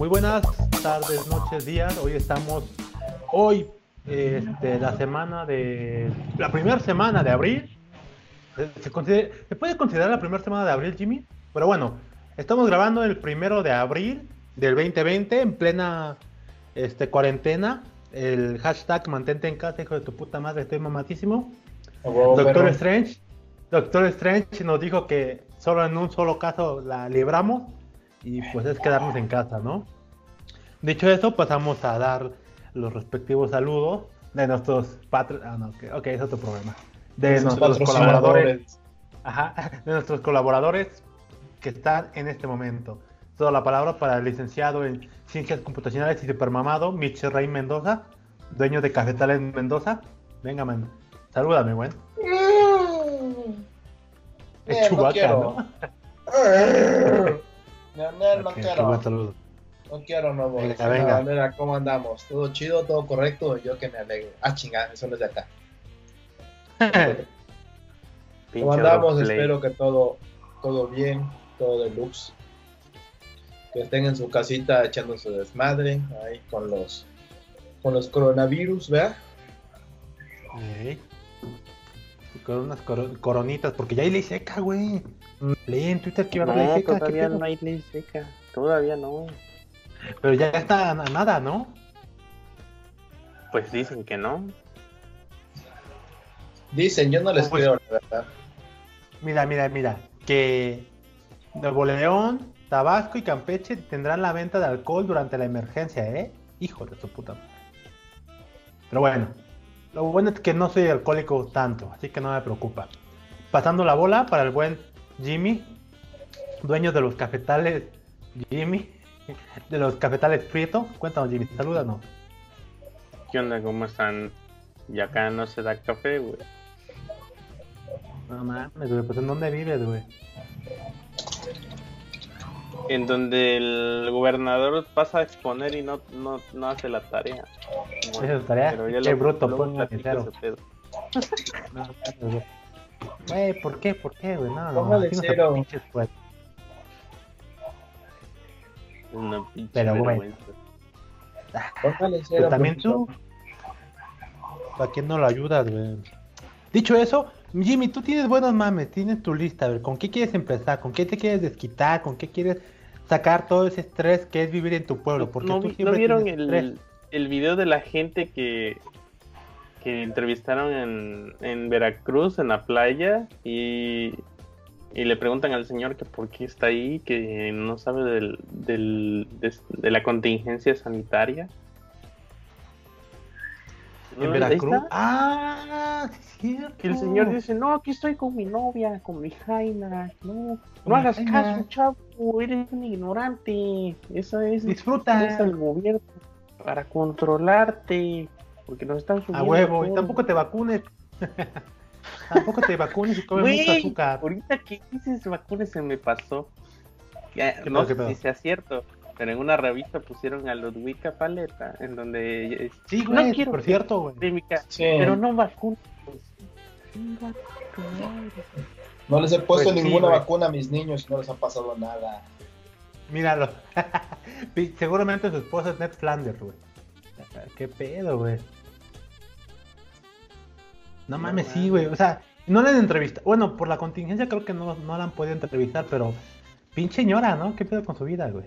Muy buenas tardes, noches, días. Hoy estamos, hoy, este, la semana de, la primera semana de abril. ¿Se, puede considerar la primera semana de abril, Jimmy? Pero bueno, estamos grabando el primero de abril del 2020 en plena este, cuarentena. El hashtag mantente en casa, hijo de tu puta madre, estoy mamatísimo. Doctor Strange, Doctor Strange nos dijo que solo en un solo caso la libramos y pues es quedarnos en casa, ¿no? Dicho eso, pasamos a dar los respectivos saludos de nuestros patrones. Ah, no, ok, es otro problema. De nuestros colaboradores. Ajá, de nuestros colaboradores que están en este momento. Toda la palabra para el licenciado en Ciencias Computacionales y Supermamado, Michel Rey Mendoza, dueño de Cafetales Mendoza. Venga, man. Salúdame, güey. Es Chubaca, ¿no? No, quiero. No quiero, no voy. Venga, venga. Mira, ¿cómo andamos? ¿Todo chido? ¿Todo correcto? Yo que me alegro. Ah, chingada, eso no es de acá. ¿Cómo andamos? Espero que todo, todo bien, todo deluxe. Que estén en su casita echando su desmadre ahí con los con los coronavirus, ¿verdad? Con unas coronitas, porque ya hay ley seca, güey. Leí en Twitter que iba a haber ley seca. Todavía no hay ley seca. Todavía no. Pero ya está nada, ¿no? Pues dicen que no. Dicen, yo no les pues, creo, la verdad. Mira, mira, mira. Que Nuevo León, Tabasco y Campeche tendrán la venta de alcohol durante la emergencia, ¿eh? Hijo de su puta madre. Pero bueno, lo bueno es que no soy alcohólico tanto, así que no me preocupa. Pasando la bola para el buen Jimmy, dueño de los cafetales Jimmy, de los cafetales Prieto. Cuéntanos, Jimmy, salúdanos. ¿Qué onda? ¿Cómo están? Y acá no se da café, güey. No mames, güey, pues ¿en dónde vives, güey? En donde el gobernador pasa a exponer y no, no, no hace la tarea. ¿Esa es la tarea? Qué bruto, pues, Güey, ¿por qué? ¿Por qué, güey? No, no, no, cero. Pues. Una pinche Pero bueno. Pero también tú. ¿A quién no lo ayudas, güey? Dicho eso, Jimmy, tú tienes buenos mames, tienes tu lista, a ver, ¿con qué quieres empezar? ¿Con qué te quieres desquitar? ¿Con qué quieres sacar todo ese estrés que es vivir en tu pueblo? Porque ¿No, ¿no vieron el, el video de la gente que, que entrevistaron en, en Veracruz, en la playa, y y le preguntan al señor que por qué está ahí, que no sabe del, del, de, la contingencia sanitaria. ¿En Veracruz? Ah, sí, Que el señor dice, no, aquí estoy con mi novia, con mi Jaina. No, no hagas caso, chavo, eres un ignorante. Eso es, Disfruta. es el gobierno para controlarte, porque nos están subiendo. A huevo, y tampoco te vacunes. Tampoco te vacunes y comes mucho azúcar. Ahorita que dices vacunes se me pasó. no sé si sea cierto, pero en una revista pusieron a Ludwika Paleta, en donde. Sí, güey, no quiero por cierto, güey. Pero no vacunas. No les he puesto pues ninguna vacuna a mis niños y no les ha pasado nada. Míralo. Seguramente su esposa es Ned Flanders, güey. ¿Qué pedo, güey? No mames, sí, güey. O sea, no la han entrevistado. Bueno, por la contingencia creo que no, no la han podido entrevistar, pero pinche señora, ¿no? ¿Qué pedo con su vida, güey?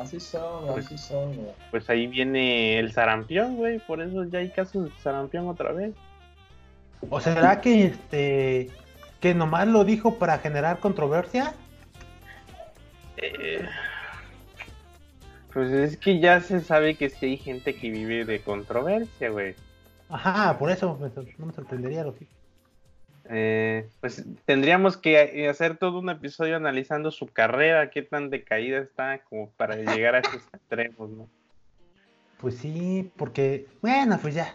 Así son, pues, así son, güey. Pues ahí viene el sarampión, güey. Por eso ya hay casos de sarampión otra vez. ¿O será que este. que nomás lo dijo para generar controversia? Eh, pues es que ya se sabe que sí hay gente que vive de controversia, güey. Ajá, por eso no me sorprendería lo que. Eh, pues tendríamos que hacer todo un episodio analizando su carrera, qué tan decaída está como para llegar a esos extremos, ¿no? Pues sí, porque, bueno, pues ya.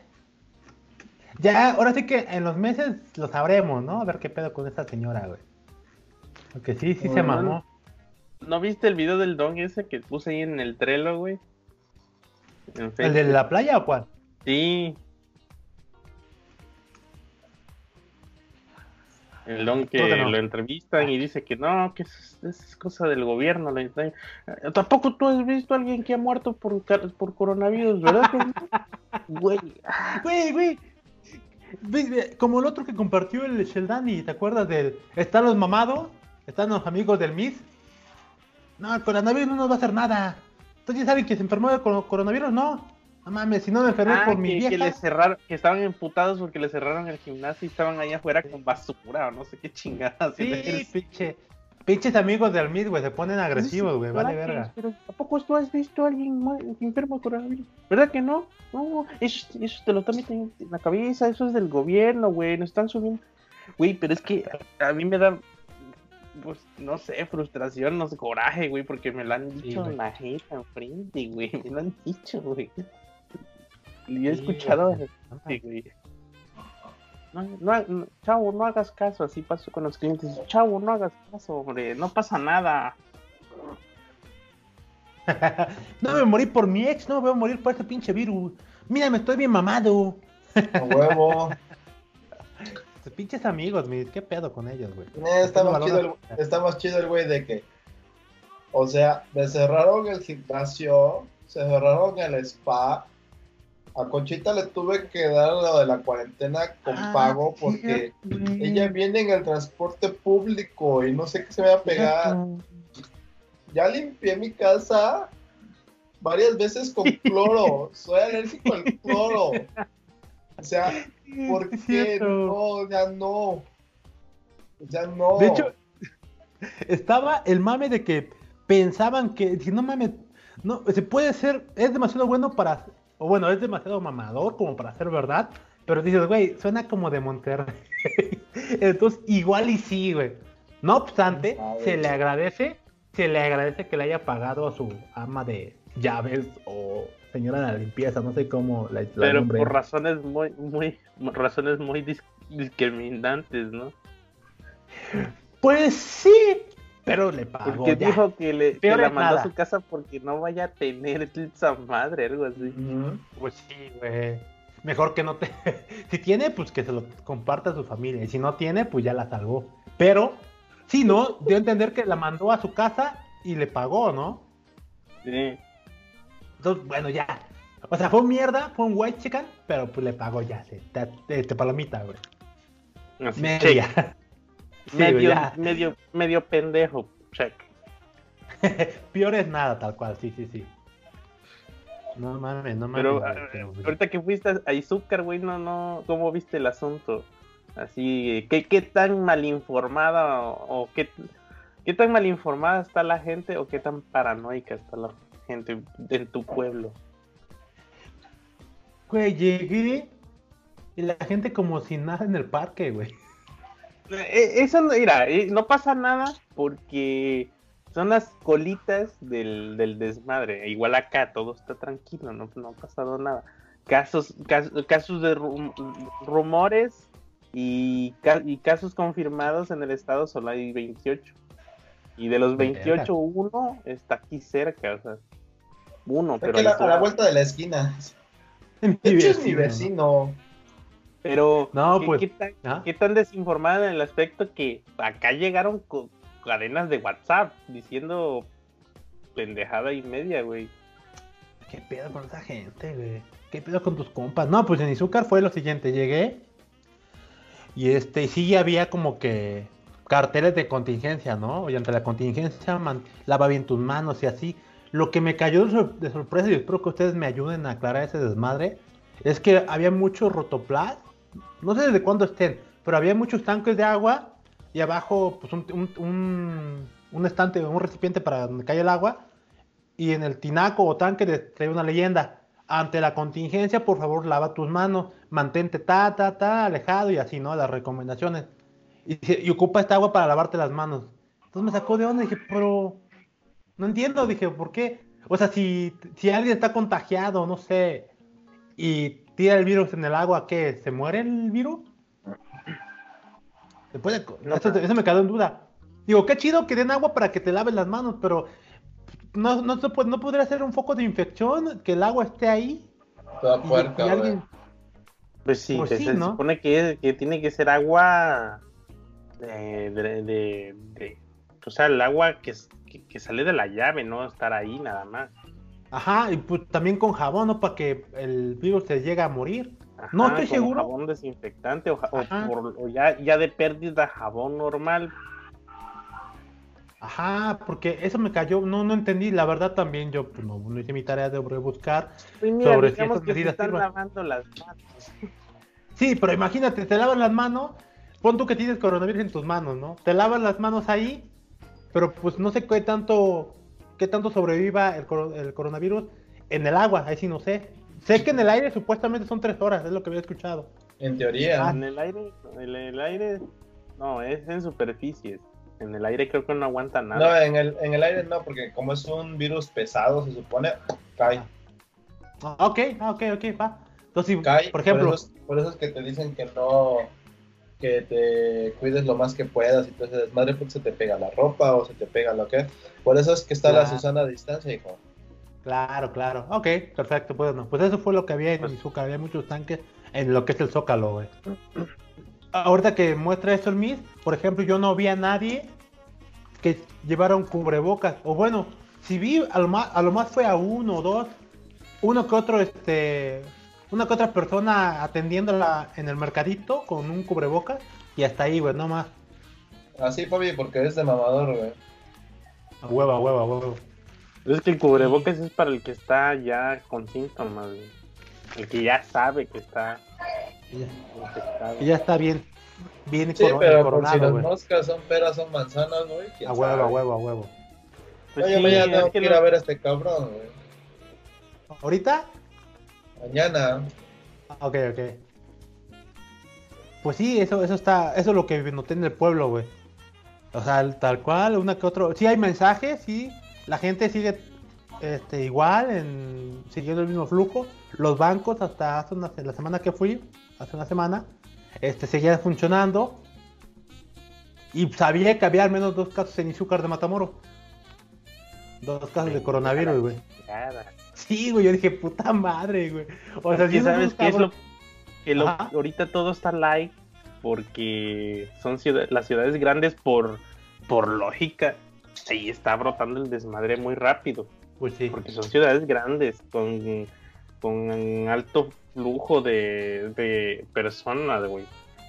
Ya, ahora sí que en los meses lo sabremos, ¿no? A ver qué pedo con esta señora, güey. Porque sí, sí se mamó. ¿No viste el video del don ese que puse ahí en el Trello, güey? ¿El de la playa o cuál? Sí, El don que lo entrevistan y dice que no, que es, es cosa del gobierno. Tampoco tú has visto a alguien que ha muerto por, por coronavirus, ¿verdad? Güey, güey, güey. Como el otro que compartió el Sheldani, ¿te acuerdas del... Están los mamados, están los amigos del MIS. No, el coronavirus no nos va a hacer nada. Entonces, ¿saben que se enfermó de coronavirus? No. No mames, si no me enfermé ah, por mi vieja. Que, le cerraron, que estaban emputados porque le cerraron el gimnasio y estaban ahí afuera con basura o no sé qué chingadas. Sí, pinche. Pinches amigos del MID, güey, se ponen agresivos, güey, vale verga. Pero ¿a poco tú has visto a alguien enfermo de coronavirus? ¿Verdad que no? No, eso, eso te lo está metiendo en la cabeza, eso es del gobierno, güey, nos están subiendo. Güey, pero es que a, mí me da, pues, no sé, frustración, no sé, coraje, güey, porque me lo han dicho en la jeta, enfrente, güey, me lo han dicho, güey. Y he escuchado güey. No, no, chavo, no hagas caso, así pasó con los clientes. Chavo, no hagas caso, hombre, no pasa nada. no me morí por mi ex, no me voy a morir por este pinche virus. Mira, me estoy bien mamado. A huevo. pinches amigos, qué pedo con ellos, güey. Eh, está, más chido el, está más chido el güey de que, o sea, me cerraron el gimnasio, se cerraron el spa, a Conchita le tuve que dar lo de la cuarentena con ah, pago porque ella viene en el transporte público y no sé qué se me va a pegar. Ya limpié mi casa varias veces con cloro. Soy alérgico al cloro. O sea, ¿por qué? No, ya no. Ya no. De hecho, estaba el mame de que pensaban que, si no mames, no, se puede ser, es demasiado bueno para o bueno, es demasiado mamador como para ser verdad, pero dices, güey, suena como de Monterrey. Entonces, igual y sí, güey. No obstante, se le agradece, se le agradece que le haya pagado a su ama de llaves o señora de la limpieza, no sé cómo la, la Pero por razones muy, muy, razones muy discriminantes, ¿no? Pues sí, pero le pagó. Porque dijo que le la mandó a su casa porque no vaya a tener esa madre, algo así. Pues sí, güey. Mejor que no te. si tiene, pues que se lo comparta a su familia. Y si no tiene, pues ya la salvó. Pero, sí, ¿no? Dio a entender que la mandó a su casa y le pagó, ¿no? Sí. Entonces, bueno, ya. O sea, fue un mierda, fue un white chicken, pero pues le pagó ya. Te, te, palomita, güey. Media medio, medio, medio pendejo, check. Peor es nada, tal cual, sí, sí, sí. No mames, no mames. Pero, ah, ahorita que fuiste a Izúcar, güey, no, no, ¿cómo viste el asunto? Así, ¿qué, qué tan mal informada o, qué, qué tan mal informada está la gente o qué tan paranoica está la gente en tu pueblo? Güey, llegué y la gente como sin nada en el parque, güey. Eh, eso, mira, eh, no pasa nada porque son las colitas del, desmadre. Igual acá todo está tranquilo, no, no ha pasado nada. Casos, casos, de rumores y, casos confirmados en el estado solo hay 28. Y de los 28, uno está aquí cerca, o sea, uno, pero... a la vuelta de la esquina. De hecho es mi vecino. Pero, no, pues, ¿qué, tan, desinformada en el aspecto que acá llegaron con cadenas de WhatsApp diciendo pendejada y media, güey? ¿Qué pedo con esa gente, güey? ¿Qué pedo con tus compas? No, pues en Izúcar fue lo siguiente, llegué y este, sí había como que carteles de contingencia, ¿no? Y ante la contingencia, lava bien tus manos y así. Lo que me cayó de sorpresa y espero que ustedes me ayuden a aclarar ese desmadre es que había mucho rotoplas no sé desde cuándo estén, pero había muchos tanques de agua y abajo pues un, un, estante, un recipiente para donde cae el agua y en el tinaco o tanque trae una leyenda. Ante la contingencia, por favor, lava tus manos, mantente ta, ta, ta, alejado y así, ¿no? Las recomendaciones. Y, ocupa esta agua para lavarte las manos. Entonces me sacó de onda y dije, pero no entiendo, dije, ¿por qué? O sea, si, si alguien está contagiado, no sé, y tira el virus en el agua, ¿qué? ¿Se muere el virus? eso, me quedó en duda. Digo, qué chido que den agua para que te laves las manos, pero no, no, no podría ser un foco de infección que el agua esté ahí. Toda puerca, Pues sí, pues se supone que, que, tiene que ser agua de, de, de, o sea, el agua que, que, sale de la llave, no estar ahí nada más. Ajá, y pues también con jabón, ¿no? Para que el virus se llegue a morir. no estoy seguro. Jabón desinfectante o, o, ya, ya de pérdida jabón normal. Ajá, porque eso me cayó, no, no entendí, la verdad también yo pues, no, hice mi tarea de buscar pues sobre si esas medidas están lavando las manos. Sí, pero imagínate, te lavas las manos, pon tú que tienes coronavirus en tus manos, ¿no? Te lavas las manos ahí, pero pues no sé qué tanto, qué tanto sobreviva el, el coronavirus en el agua, ahí sí no sé. Sé que en el aire supuestamente son tres horas, es lo que había escuchado. En teoría. Ah, en el aire, en el aire, no, es en superficies. En el aire creo que no aguanta nada. No, en el, en el aire no, porque como es un virus pesado, se supone, cae. Ah, ok, ah, ok, ok, va. Entonces, cae, por ejemplo. Por eso, es que te dicen que no, que te cuides lo más que puedas y entonces desmadre porque se te pega la ropa o se te pega lo que. Por eso es que está la Susana a distancia, hijo. Claro, claro. Ok, perfecto. Pues, no, pues eso fue lo que había en pues, Había muchos tanques en lo que es el Zócalo, güey ahorita que muestra esto el MIS, por ejemplo, yo no vi a nadie que llevara un cubrebocas. O bueno, si vi, a lo más, a lo más fue a uno o dos, uno que otro, este, una que otra persona atendiéndola en el mercadito con un cubrebocas y hasta ahí, güey, no más. Así, Fabi, porque es de mamador, güey. A huevo, a huevo, a huevo. Es que el cubrebocas es para el que está ya con síntomas, güey. El que ya sabe que está y ya está bien. Bien sí, pero coronado, si las moscas son peras, son manzanas, güey. A huevo, a huevo, a huevo. Pues Oye, mañana tengo que ir a ver a este cabrón, güey. ¿Ahorita? Mañana. Ok, ok. Pues sí, eso, eso está, eso es lo que noté en el pueblo, güey. O sea, tal cual, una que otro. Sí hay mensajes, sí. La gente sigue este, igual, en, siguiendo el mismo flujo. Los bancos, hasta hace una, la semana que fui, hace una semana, este, seguía funcionando. Y sabía que había al menos dos casos en Izúcar de Matamoros. Dos casos de coronavirus, güey. Sí, güey, yo dije, puta madre, güey. O sea, si sabes qué es lo que ahorita todo está live porque son las ciudades grandes por, por lógica. Ahí está brotando el desmadre muy rápido. Pues sí. Porque son ciudades grandes, con, con alto flujo de, de personas, güey.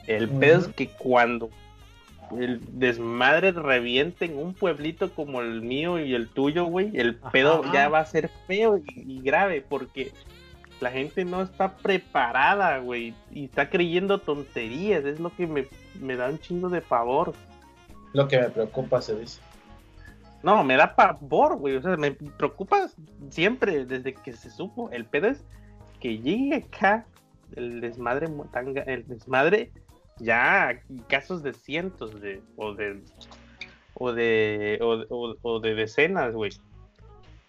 El pedo es que cuando el desmadre reviente en un pueblito como el mío y el tuyo, güey, el pedo ya va a ser feo y, grave porque la gente no está preparada, güey, y está creyendo tonterías, es lo que me, me da un chingo de favor. Lo que me preocupa, se dice. No, me da pavor, güey. O sea, me preocupa siempre desde que se supo. El pedo es que llegue acá el desmadre, el desmadre, ya casos de cientos de, o de, o de, o, de decenas, güey.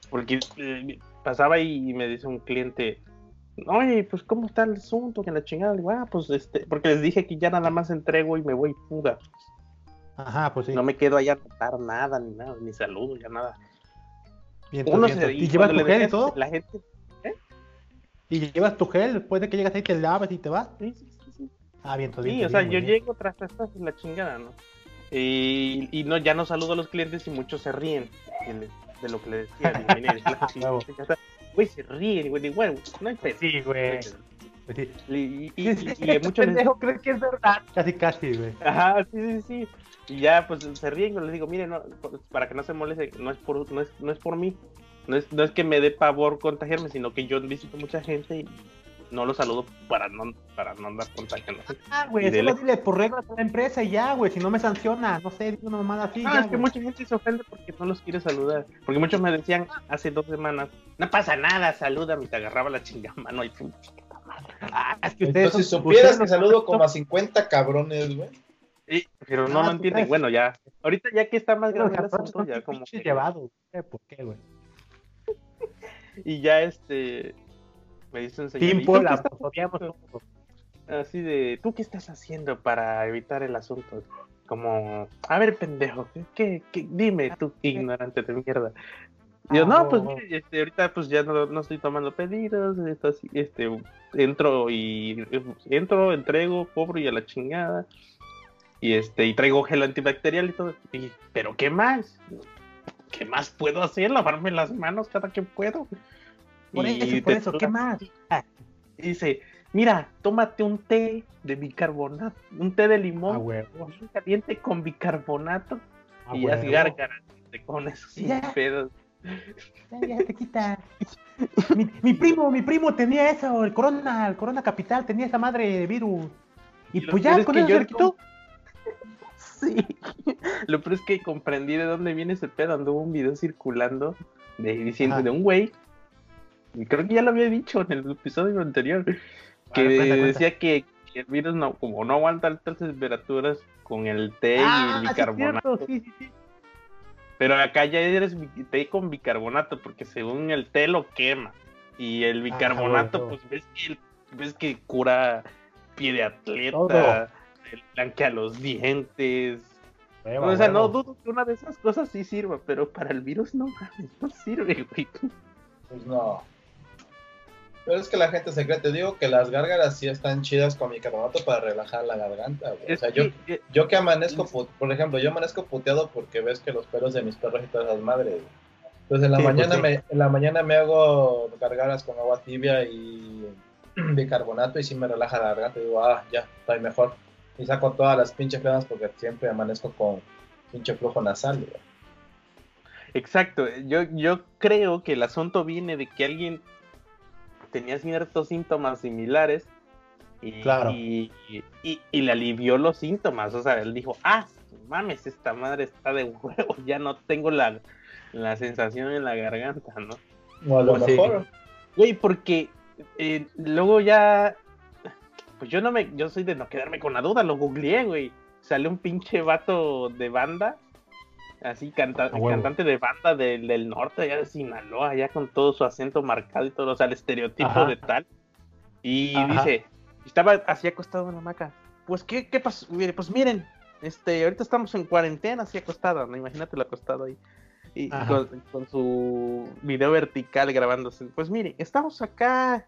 Porque eh, pasaba y me dice un cliente, oye, pues cómo está el asunto, que la chingada, digo, ah, pues este, porque les dije que ya nada más entrego y me voy puda. Ajá, pues sí. No me quedo ahí a notar nada, ni nada, ni saludo, ya nada. Bien, ¿Y, llevas tu gel y todo? La gente... ¿eh? ¿Y llevas tu gel? Después de que llegas ahí te lavas y te vas. Sí, sí, sí. Ah, bien, todo bien. Sí, o sea, yo llego tras estas en la chingada, ¿no? Y, y, no, ya no saludo a los clientes y muchos se ríen de, lo que les decía. Güey, se ríen, güey, bueno, no hay pedo. Sí, güey. Pues sí. Y, y, y, muchos pendejo que es verdad. Casi, casi, güey. Ajá, sí, sí, sí. Y ya, pues se ríen, les digo, mire, no, para que no se moleste, no es por, no es, no es por mí. No es, no es que me dé pavor contagiarme, sino que yo visito mucha gente y no lo saludo para no, para no andar contagiando. Ah, güey, solo dile por reglas de la empresa y ya, güey, si no me sanciona, no sé, digo una mamada así. Ah, es que mucha gente se ofende porque no los quiere saludar. Porque muchos me decían hace dos semanas, no pasa nada, salúdame, te agarraba la chingada y pum, Ah, es que ustedes Entonces, si supieras que saludo como a 50 cabrones, güey. Sí, pero no, lo entienden. Bueno, ya. Ahorita ya que está más grande el asunto, ya como. Que... llevado. ¿Por qué, güey? y ya este. Me dicen señor. Así de, ¿tú qué estás haciendo para evitar el asunto? Como, a ver, pendejo, ¿qué, qué, dime tú, ignorante de mierda. Yo, no, pues mire, este, ahorita pues ya no, estoy tomando pedidos, este, entro y entro, entrego, cobro y a la chingada. y este, y traigo gel antibacterial y todo. Y, pero ¿qué más? ¿Qué más puedo hacer? Lavarme las manos cada que puedo. Por eso, por eso, ¿qué más? Y dice, mira, tómate un té de bicarbonato, un té de limón caliente con bicarbonato y haz gárgaras con esos pedos. Ya, ya te quita. mi, primo, mi primo tenía eso, el corona, el corona capital, tenía esa madre de virus. Y, pues ya con eso Sí. Lo peor es que comprendí de dónde viene ese pedo. Anduvo un video circulando de, diciendo de un güey. Creo que ya lo había dicho en el episodio anterior. Que decía Que, el virus no, como no aguanta altas temperaturas con el té y ah, el bicarbonato. Sí, sí, sí. Pero acá ya eres té con bicarbonato, porque según el té lo quema. Y el ah, bicarbonato, pues ves que, ves que cura pie de atleta, blanquea los dientes. o sea, no dudo que una de esas cosas sí sirva, pero para el virus no, no sirve, güey. Pues no. Pero es que la gente se cree, te digo que las gárgaras sí están chidas con bicarbonato para relajar la garganta, O sea, yo, que, yo que amanezco, por ejemplo, yo amanezco puteado porque ves que los pelos de mis perros y todas las madres, Entonces en la, pues mañana me, en la mañana me hago gargaras con agua tibia y bicarbonato y sí me relaja la garganta. Y digo, ah, ya, estoy mejor. Y saco todas las pinches flemas porque siempre amanezco con pinche flujo nasal, Exacto, yo, yo creo que el asunto viene de que alguien tenía ciertos síntomas similares y, y, le alivió los síntomas. O sea, él dijo, ah, mames, esta madre está de huevo, ya no tengo la, sensación en la garganta, ¿no? O a lo pues mejor. Güey, porque eh, luego ya, pues yo no me, yo soy de no quedarme con la duda, lo googleé, güey. Sale un pinche vato de banda así cantante de banda del, norte, allá de Sinaloa, allá con todo su acento marcado y todo, o sea, el estereotipo de tal. Y dice, estaba así acostado en la hamaca. Pues, ¿qué, qué pasó? Pues miren, este, ahorita estamos en cuarentena, así acostado, ¿no? Imagínate lo acostado ahí. Y, con, su video vertical grabándose. Pues miren, estamos acá.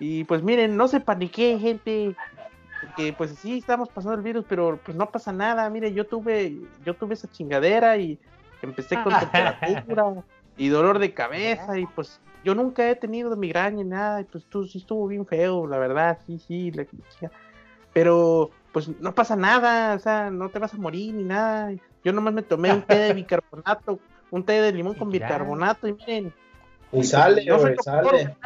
Y pues miren, no se panique, gente que pues sí estamos pasando el virus, pero pues no pasa nada. Mire, yo tuve, yo tuve esa chingadera y empecé con temperatura y dolor de cabeza y pues yo nunca he tenido migraña ni nada, y pues tú sí estuvo bien feo, la verdad, sí, sí, pero pues no pasa nada, o sea, no te vas a morir ni nada. Yo nomás me tomé un té de bicarbonato, un té de limón con bicarbonato y miren. Y sale, sale.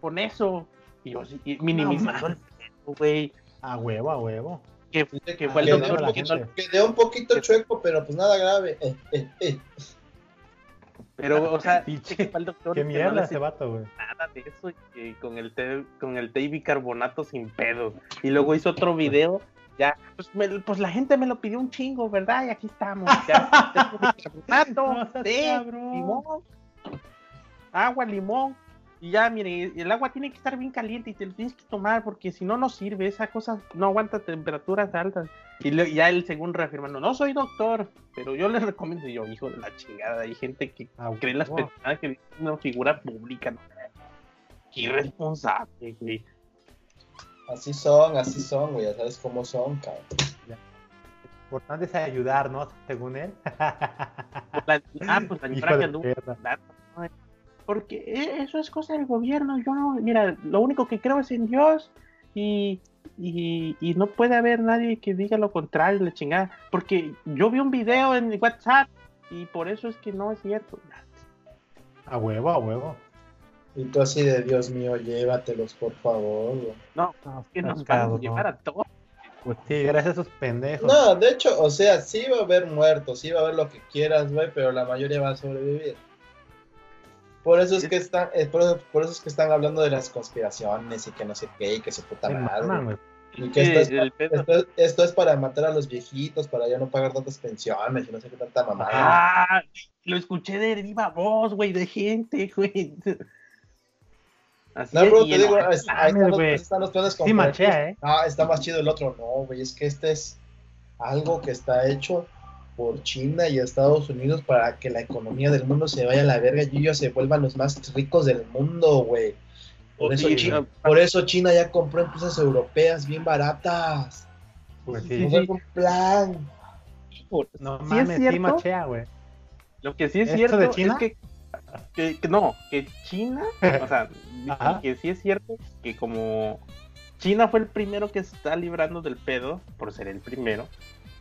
con eso, y, yo, minimizando el pedo, güey. A huevo, a huevo. Que, que fue el doctor que, un poquito chueco, pero pues nada grave. Eh, eh, eh. Pero, o sea, que fue el doctor. Qué mierda ese vato, güey. Nada de eso, que con el té, con el té y bicarbonato sin pedo. Y luego hizo otro video, ya, pues, pues la gente me lo pidió un chingo, ¿verdad? Y aquí estamos, ya. bicarbonato, té, limón, agua, limón, y ya, mire, el agua tiene que estar bien caliente y te lo tienes que tomar porque si no, no sirve. Esa cosa no aguanta temperaturas altas. Y ya él, según reafirmando, no soy doctor, pero yo les recomiendo. yo, hijo de la chingada, hay gente que ah, cree en las personas que es una figura pública. ¿no? Qué irresponsable, güey. Así son, así son, güey. Ya sabes cómo son, cabrón. Lo importante es ayudar, ¿no? Según él. Ah, pues la que anduvo porque e, eso es cosa del gobierno. Yo no, mira, lo único que creo es en Dios y, y, no puede haber nadie que diga lo contrario, la chingada. Porque yo vi un video en WhatsApp y por eso es que no es cierto. A huevo, a huevo. Y tú así de Dios mío, llévatelos, por favor. No, es que nos van a llevar a todos. Pues sí, gracias a esos pendejos. No, de hecho, o sea, sí va a haber muertos, sí va a haber lo que quieras, güey, pero la mayoría va a sobrevivir. Por eso es que están, eh, por, eso, es que están hablando de las conspiraciones y que no sé qué, y que se puta madre. y que esto es, para matar a los viejitos, para ya no pagar tantas pensiones y no sé qué tanta mamada. Ah, lo escuché de viva voz, güey, de gente, güey. Así no, bro, te digo, ahí están, los, planes Sí, machea, ¿eh? Ah, está más chido el otro. No, güey, es que este es algo que está hecho por China y Estados Unidos para que la economía del mundo se vaya a la verga y ellos se vuelvan los más ricos del mundo, güey. Por, eso, China, por eso China ya compró empresas europeas bien baratas. Pues sí, sí, un plan. No mames, es cierto, machea, güey. Lo que sí es cierto es que, que, no, que China, o sea, que sí es cierto que como China fue el primero que se está librando del pedo, por ser el primero,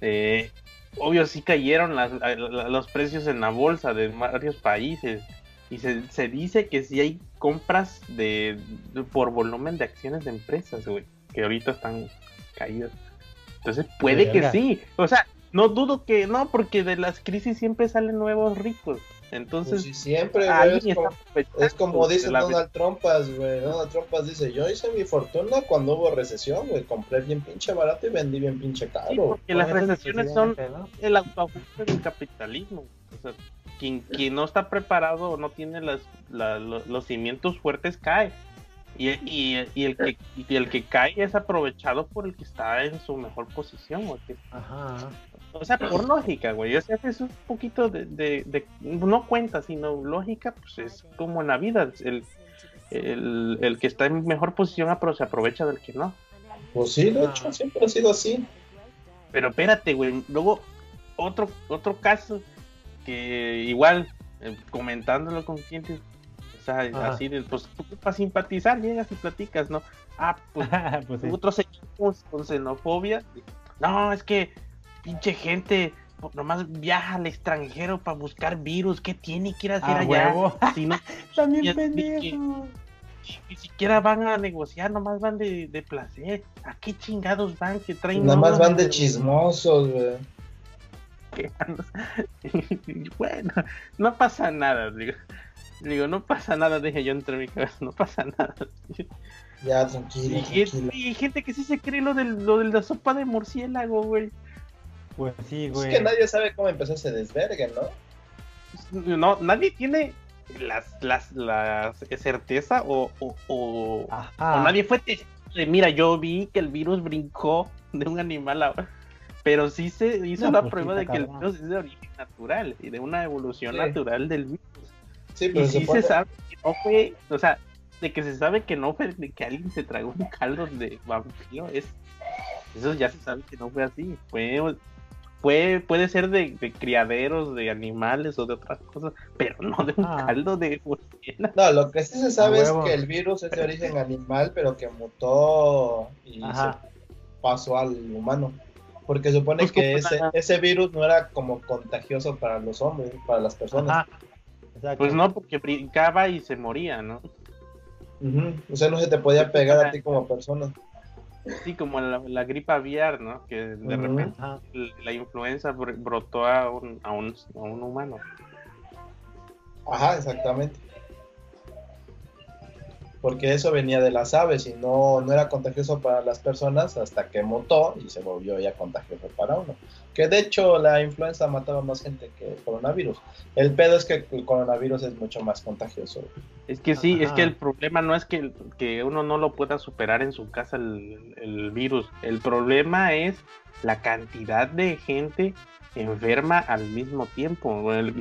eh, obvio sí cayeron los precios en la bolsa de varios países y se, dice que sí hay compras de, por volumen de acciones de empresas, güey, que ahorita están caídas. Entonces puede que sí, o sea, no dudo que no, porque de las crisis siempre salen nuevos ricos. Entonces, pues siempre, es, como, dice Donald Trump, güey. Donald Trump dice: Yo hice mi fortuna cuando hubo recesión, güey. Compré bien pinche barato y vendí bien pinche caro. porque las recesiones son el autoajuste del capitalismo. O sea, quien, quien no está preparado o no tiene las, los cimientos fuertes cae. Y, y, y, el que, y el que cae es aprovechado por el que está en su mejor posición. Ajá. O sea, por lógica, güey. O sea, es un poquito de, de, no cuenta, sino lógica, pues es como en la vida. El, el, el que está en mejor posición se aprovecha del que no. Pues sí, de hecho, siempre ha sido así. Pero espérate, güey. Luego, otro, otro caso que igual, eh, comentándolo con clientes, o sea, así de, pues para simpatizar llegas y platicas, ¿no? Ah, pues, pues otros equipos con xenofobia. No, es que pinche gente nomás viaja al extranjero para buscar virus. ¿Qué tiene que ir a hacer ah, allá? Si no, También pendejo. Ni siquiera van a negociar, nomás van de, de placer. ¿A qué chingados van que traen? Nomás van de chismosos, güey. bueno, no pasa nada, digo. Digo, no pasa nada, dije yo entre mi cabeza, no pasa nada. Ya, tranquilo. Y, Gente, que sí se cree lo, del, lo de la sopa de murciélago, güey. Pues sí, güey. Es que nadie sabe cómo empezó ese desvergue, ¿no? No, nadie tiene las, las, las certeza o, o, o, nadie fue de, mira, yo vi que el virus brincó de un animal a... Pero sí se hizo la pues prueba de que el virus es de origen natural y de una evolución natural del virus. Sí, pero y sí se sabe que no fue, o sea, de que se sabe que no fue de que alguien se tragó un caldo de vampiro, es, eso ya se sabe que no fue así, fue Puede, puede ser de, criaderos de animales o de otras cosas, pero no de un ah. caldo de No, lo que sí se sabe es que el virus es de origen animal, pero que mutó y se pasó al humano. Porque supone pues que ese, ese virus no era como contagioso para los hombres, para las personas. Pues no, porque brincaba y se moría, ¿no? O sea, no se te podía pegar a ti como persona. Sí, como la, gripa aviar, ¿no? Que de repente la influenza brotó a un, a, un, a un humano. Ajá, exactamente porque eso venía de las aves y no, no era contagioso para las personas hasta que mutó y se volvió ya contagioso para uno. Que de hecho la influenza mataba más gente que el coronavirus. El pedo es que el coronavirus es mucho más contagioso. Es que sí, es que el problema no es que, que, uno no lo pueda superar en su casa el, el virus. El problema es la cantidad de gente enferma al mismo tiempo. El,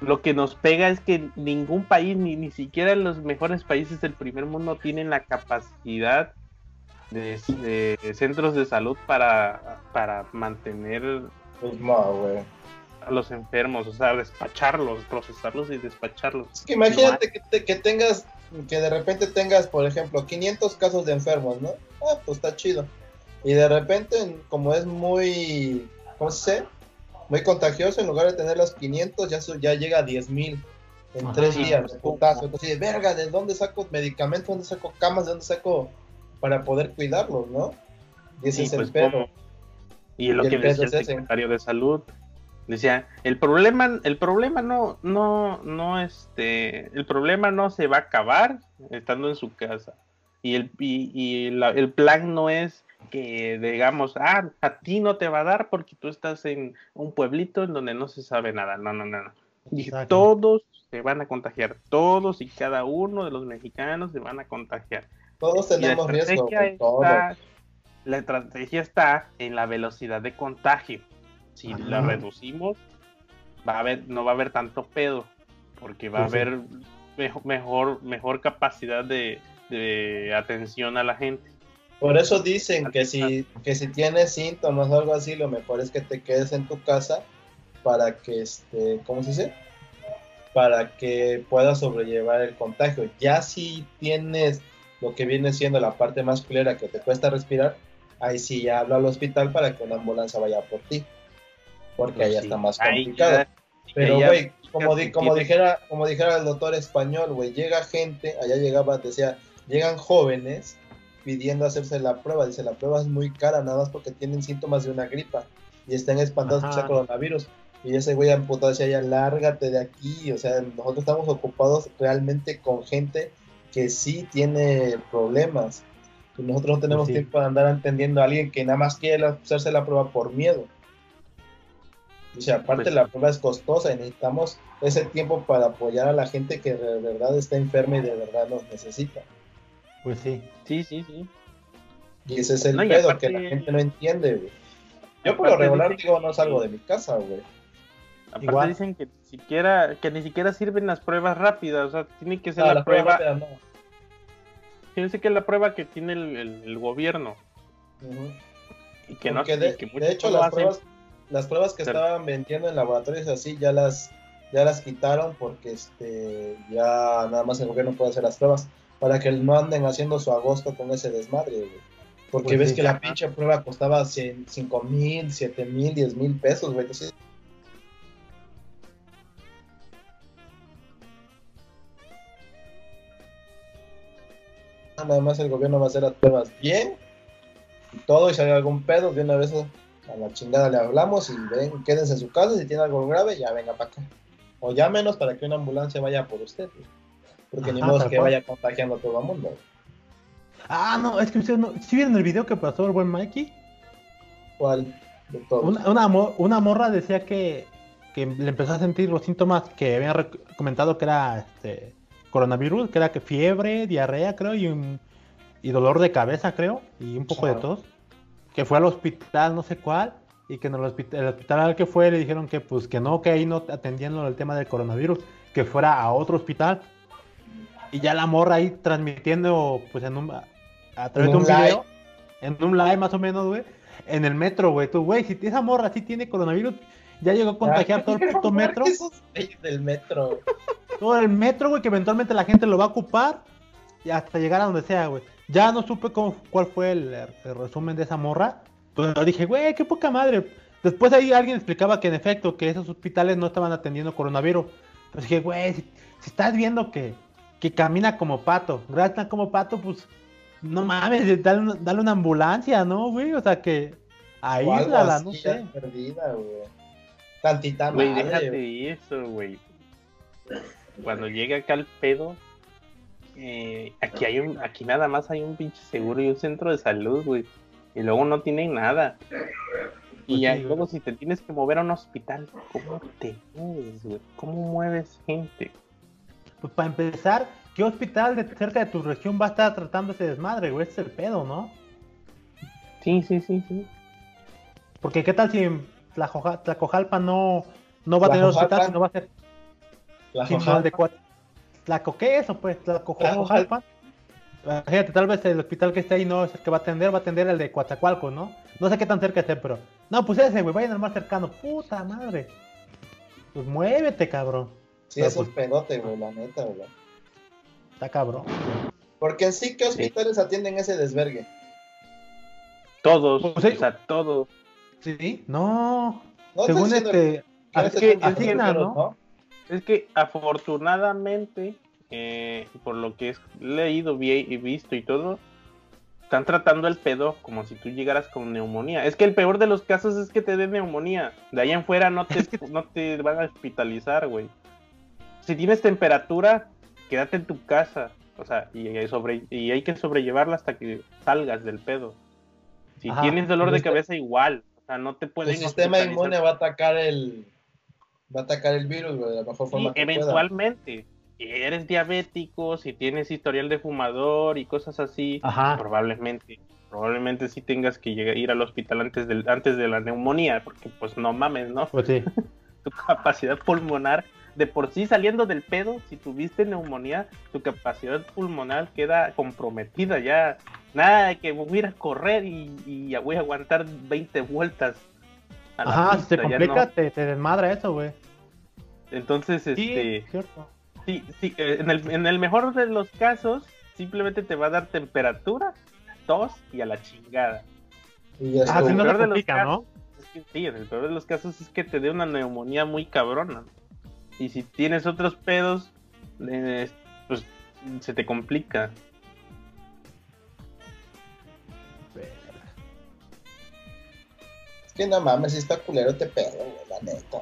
lo que nos pega es que ningún país, ni, ni siquiera los mejores países del primer mundo, tienen la capacidad de, centros de salud para, para mantener pues a los enfermos, o sea, despacharlos, procesarlos y despacharlos. Es que imagínate que, que tengas, que de repente tengas, por ejemplo, 500 casos de enfermos, ¿no? Ah, pues está chido. Y de repente, como es muy, ¿cómo se dice? muy contagioso, en lugar de tener los 500, ya, ya llega a 10 mil en tres días, putazo. Entonces, verga, ¿de dónde saco medicamentos? ¿Dónde saco camas? ¿De dónde saco para poder cuidarlos, no? Y ese es el pues, Y lo que decía el secretario de salud, decía, el problema, el problema no, no, no, este, el problema no se va a acabar estando en su casa. Y el, y, y el plan no es que digamos, ah, a ti no te va a dar porque tú estás en un pueblito en donde no se sabe nada. No, no, no, no. Y todos se van a contagiar, todos y cada uno de los mexicanos se van a contagiar. Todos tenemos riesgo. La estrategia está en la velocidad de contagio. Si la reducimos, va a haber, no va a haber tanto pedo, porque va a haber mejor, mejor, mejor capacidad de, de atención a la gente. Por eso dicen que si, que si tienes síntomas o algo así, lo mejor es que te quedes en tu casa para que, este, ¿cómo se dice? Para que puedas sobrellevar el contagio. Ya si tienes lo que viene siendo la parte más clara que te cuesta respirar, ahí sí ya habla al hospital para que una ambulancia vaya por ti. Porque ahí está más complicado. Pero, güey, como, como, dijera, como dijera el doctor español, güey, llega gente, allá llegaba, decía, llegan jóvenes pidiendo hacerse la prueba. Dice, la prueba es muy cara, nada más porque tienen síntomas de una gripa y están espantados por el coronavirus. Y ese güey amputado decía, ya lárgate de aquí. O sea, nosotros estamos ocupados realmente con gente que sí tiene problemas. Nosotros no tenemos tiempo para andar entendiendo a alguien que nada más quiere hacerse la prueba por miedo. O sea, aparte pues la prueba es costosa y necesitamos ese tiempo para apoyar a la gente que de verdad está enferma y de verdad nos necesita. Pues sí. Sí, sí, sí. Y ese es el pedo que la gente no entiende, güey. Yo por lo regular digo no salgo de mi casa, güey. Aparte Igual. dicen que siquiera, que ni siquiera sirven las pruebas rápidas, o sea, tiene que ser la, prueba. Tiene que ser la prueba que tiene el, gobierno. Y que no de, de hecho las pruebas, las pruebas que estaban vendiendo en laboratorios así ya las ya las quitaron porque este ya nada más el gobierno puede hacer las pruebas para que no anden haciendo su agosto con ese desmadre, güey. Porque pues ves que la pinche prueba costaba 5 mil, 7 mil, 10 mil pesos, güey. Entonces, nada más el gobierno va a hacer las pruebas bien y todo y si hay algún pedo de una vez a la chingada le hablamos y ven, quédense en su casa si tiene algo grave ya venga para acá. O llámenos para que una ambulancia vaya por usted porque ni modo que vaya contagiando a todo el mundo. Ah no es que ustedes no ¿sí vieron el video que pasó el buen Mikey? ¿cuál? De una, una, una, morra decía que, que le empezó a sentir los síntomas que habían comentado que era este coronavirus, que era que fiebre, diarrea, creo, y, un, y dolor de cabeza, creo, y un poco de tos. Que fue al hospital, no sé cuál, y que en el hospital, el hospital al que fue le dijeron que pues que no, que ahí no atendiendo el tema del coronavirus, que fuera a otro hospital. Y ya la morra ahí transmitiendo, pues en un, a través de un video, en un live más o menos, güey, en el metro, güey. Tú, güey, si esa morra sí tiene coronavirus, ya llegó a contagiar todo el puto metro. del metro. Todo el metro, güey, que eventualmente la gente lo va a ocupar y hasta llegar a donde sea, güey. Ya no supe cómo, cuál fue el, resumen de esa morra. Pero dije, güey, qué poca madre. Después ahí alguien explicaba que en efecto, que esos hospitales no estaban atendiendo coronavirus. Pero dije, güey, si, estás viendo que, que camina como pato, gracias como pato, pues no mames, dale, dale una ambulancia, ¿no, güey? O sea que ahí la, no sé. Perdida, güey. Tantita Güey, déjate eso, güey. Cuando llega acá el pedo, eh, aquí hay un, aquí nada más hay un pinche seguro y un centro de salud, güey. Y luego no tienen nada. Y pues luego si te tienes que mover a un hospital, ¿cómo te mueves, güey? ¿Cómo mueves gente? Pues para empezar, ¿qué hospital de cerca de tu región va a estar tratando ese desmadre, güey? Ese es el pedo, ¿no? Sí, sí, sí, sí. Porque qué tal si Tlacojalpa no, no va a tener hospital, sino va a ser. Tlacojalpa. Tlaco, ¿qué es eso? Pues Tlacojalpa. Fíjate, tal vez el hospital que esté ahí no es el que va a atender, va a atender el de Coatzacoalco, ¿no? No sé qué tan cerca esté, pero. No, pues ese, güey, vayan al más cercano. Puta madre. Pues muévete, cabrón. Sí, es un pues pedote, güey, la neta, güey. Está cabrón. Porque en sí, ¿qué hospitales atienden ese desvergue? Todos, pues o sea, todos. Sí, no. Según este. Es que, es que afortunadamente, eh, por lo que he leído y visto y todo, están tratando el pedo como si tú llegaras con neumonía. Es que el peor de los casos es que te dé neumonía. De ahí en fuera no te, no te van a hospitalizar, güey. Si tienes temperatura, quédate en tu casa. O sea, y, sobre, y hay que sobrellevarla hasta que salgas del pedo. Si tienes dolor de este cabeza, igual sea, no te pueden. El sistema inmune va a atacar el. Va a atacar el virus, de la mejor forma. eventualmente. Si eres diabético, si tienes historial de fumador y cosas así, probablemente, probablemente sí tengas que llegar, ir al hospital antes del, antes de la neumonía, porque pues no mames, ¿no? Pues sí. tu capacidad pulmonar, de por sí saliendo del pedo, si tuviste neumonía, tu capacidad pulmonar queda comprometida ya Nada de que voy a ir a correr y, voy a aguantar 20 vueltas. Ajá, si te complica, te, desmadra eso, güey. Entonces, este. Sí, sí, eh, en el, en el mejor de los casos, simplemente te va a dar temperatura, tos y a la chingada. Y ah, en el peor de los casos, sí, en el peor de los casos es que te dé una neumonía muy cabrona. Y si tienes otros pedos, eh, pues se te complica. Que no mames, si está culero te pedo, la neta.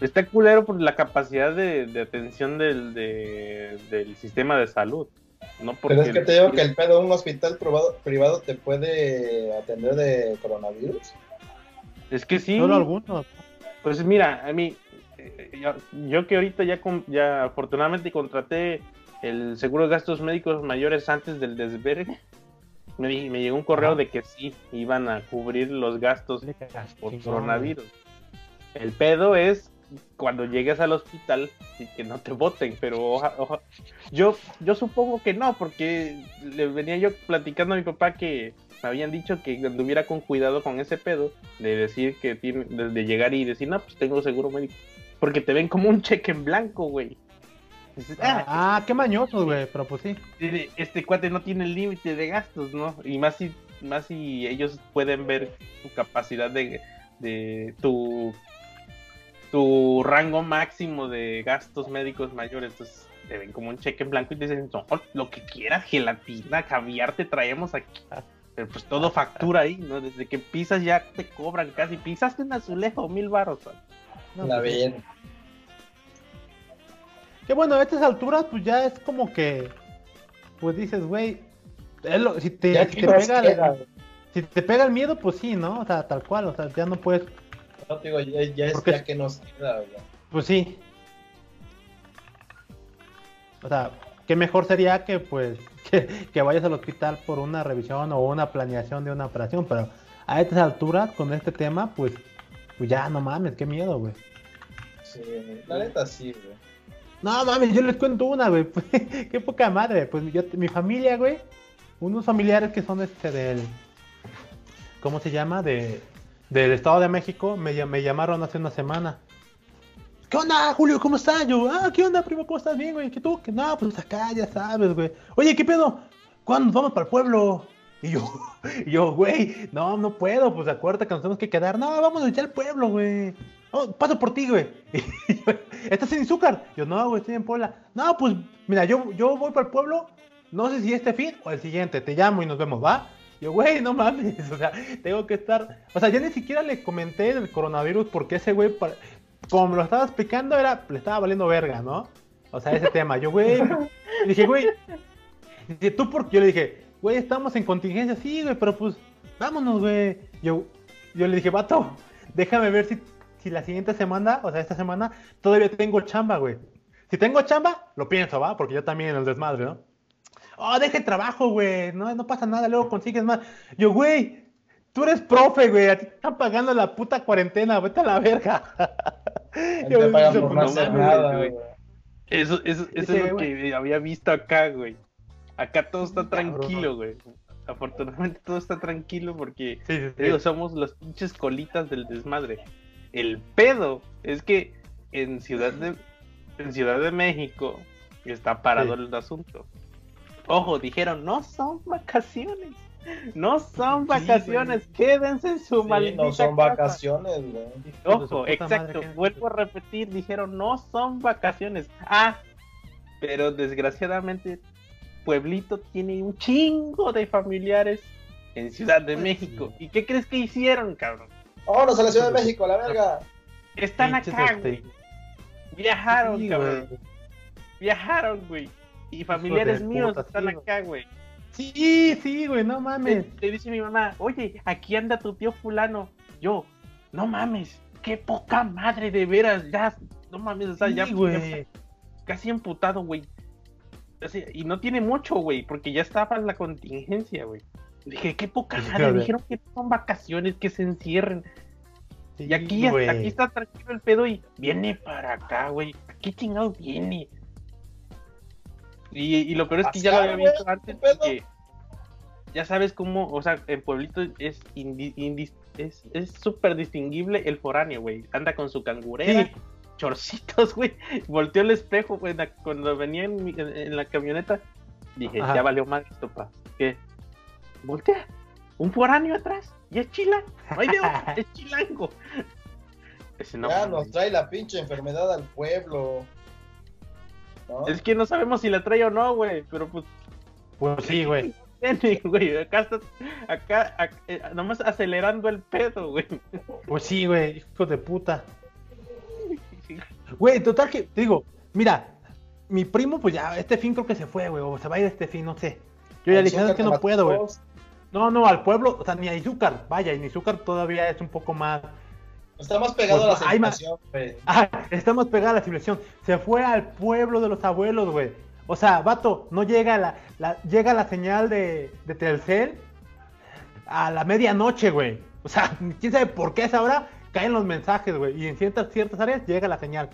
Está culero por la capacidad de, atención del, del sistema de salud. No Pero es que te digo que el pedo de un hospital privado, privado te puede atender de coronavirus. Es que sí. Solo algunos. Pues mira, a mí, eh, yo, que ahorita ya, ya afortunadamente contraté el seguro de gastos médicos mayores antes del desvergue, me, me llegó un correo de que sí, iban a cubrir los gastos por coronavirus. El pedo es cuando llegues al hospital y que no te voten, pero yo yo supongo que no, porque le venía yo platicando a mi papá que me habían dicho que anduviera con cuidado con ese pedo de decir que tiene de llegar y decir, "No, pues tengo seguro médico." Porque te ven como un cheque en blanco, güey. Ah, ah, qué mañoso, güey, pero pues sí. Este cuate no tiene límite de gastos, ¿no? Y más si más si ellos pueden ver tu capacidad de, de tu tu rango máximo de gastos médicos mayores. Entonces te ven como un cheque en blanco y te dicen, no, lo que quieras, gelatina, caviar, te traemos aquí. Pero pues todo factura ahí, ¿no? Desde que pisas ya te cobran casi. Pisaste un azulejo, mil baros. No, pues, bien. Que bueno, a estas alturas, pues ya es como que, pues dices, güey, si te, si te pega, si te pega el miedo, pues sí, ¿no? O sea, tal cual, o sea, ya no puedes no digo, ya, es ya que nos queda, Pues sí. O sea, qué mejor sería que pues que, vayas al hospital por una revisión o una planeación de una operación, pero a estas alturas con este tema, pues, pues ya no mames, qué miedo, güey. Sí, la neta sí, güey. No mames, yo les cuento una, güey. qué poca madre. Pues yo, mi familia, güey. Unos familiares que son este del. ¿Cómo se llama? De del Estado de México me, llamaron hace una semana. ¿Qué onda, Julio? ¿Cómo estás? Yo, ah, ¿qué onda, primo? ¿Cómo estás bien, güey? ¿Qué tú? Que no, pues acá, ya sabes, güey. Oye, ¿qué pedo? ¿Cuándo nos vamos para el pueblo? Y yo, yo, güey, no, no puedo, pues acuérdate que nos tenemos que quedar. No, vamos ya al pueblo, güey. Paso por ti, güey. ¿Estás en Izúcar? Yo, no, güey, estoy en Puebla. No, pues, mira, yo, yo voy para el pueblo. No sé si este fin o el siguiente. Te llamo y nos vemos, ¿va? Yo, güey, no mames, o sea, tengo que estar. O sea, ya ni siquiera le comenté del coronavirus porque ese güey, como me lo estaba explicando, era, le estaba valiendo verga, ¿no? O sea, ese tema. Yo, güey, dije, güey, dice, tú porque yo le dije, güey, estamos en contingencia, sí, güey, pero pues, vámonos, güey. Yo, yo le dije, vato, déjame ver si, si la siguiente semana, o sea, esta semana, todavía tengo chamba, güey. Si tengo chamba, lo pienso, ¿va? Porque yo también en el desmadre, ¿no? oh, deje trabajo, güey, no, no pasa nada, luego consigues más. Yo, güey, tú eres profe, güey, a ti te están pagando la puta cuarentena, vete a la verga. Yo, te pagan por no hacer nada, güey. Eso, eso, eso es lo que había visto acá, güey. Acá todo está tranquilo, güey. Afortunadamente todo está tranquilo porque Digo, somos las pinches colitas del desmadre. El pedo es que en Ciudad de, en Ciudad de México está parado el asunto. Ojo, dijeron, no son vacaciones. No son vacaciones, quédense en su sí, No son vacaciones, güey. Ojo, exacto, vuelvo a repetir, dijeron, no son vacaciones. Ah, pero desgraciadamente, Pueblito tiene un chingo de familiares en Ciudad de pues México. ¿Y qué crees que hicieron, cabrón? Vámonos a la Ciudad de México, la verga. Están acá, güey. Viajaron, cabrón. Viajaron, güey. Y familiares míos están acá, güey. Sí, sí, güey, no mames. Te, dice mi mamá, oye, aquí anda tu tío fulano. Yo, no mames, qué poca madre, de veras, ya, no mames, o sea, ya, güey. casi emputado, güey. y no tiene mucho, güey, porque ya estaba en la contingencia, güey. Dije, qué poca madre, dijeron que son vacaciones, que se encierren. y aquí, aquí está tranquilo el pedo y viene para acá, güey. ¿Qué chingado viene? Y, lo peor es que ya lo había visto antes. Que, ya sabes cómo, o sea, en Pueblito es es súper distinguible el foráneo, güey. Anda con su cangurera, chorcitos, güey. Volteó el espejo, güey, cuando venía en, la camioneta. Dije, ya valió más esto, pa. ¿Qué? Voltea, un foráneo atrás, y es chilango. No es chilango. ya nos trae la pinche enfermedad al pueblo. Es que no sabemos si la trae o no, güey, pero pues. Pues sí, güey. güey. Acá estás, acá, eh, nomás acelerando el pedo, güey. Pues sí, güey, hijo de puta. Güey, total que, digo, mira, mi primo, pues ya, este fin creo que se fue, güey, o se va a ir este fin, no sé. Yo ya dije, que no puedo, güey. No, no, al pueblo, o sea, ni a Izúcar, vaya, y Izúcar todavía es un poco más. Está más pegado pues, a la civilización, güey. Ah, está más pegado a la civilización. Se fue al pueblo de los abuelos, güey. O sea, vato, no llega la, llega la señal de, de Telcel a la medianoche, güey. O sea, quién sabe por qué a esa hora caen los mensajes, güey. Y en ciertas, ciertas áreas llega la señal.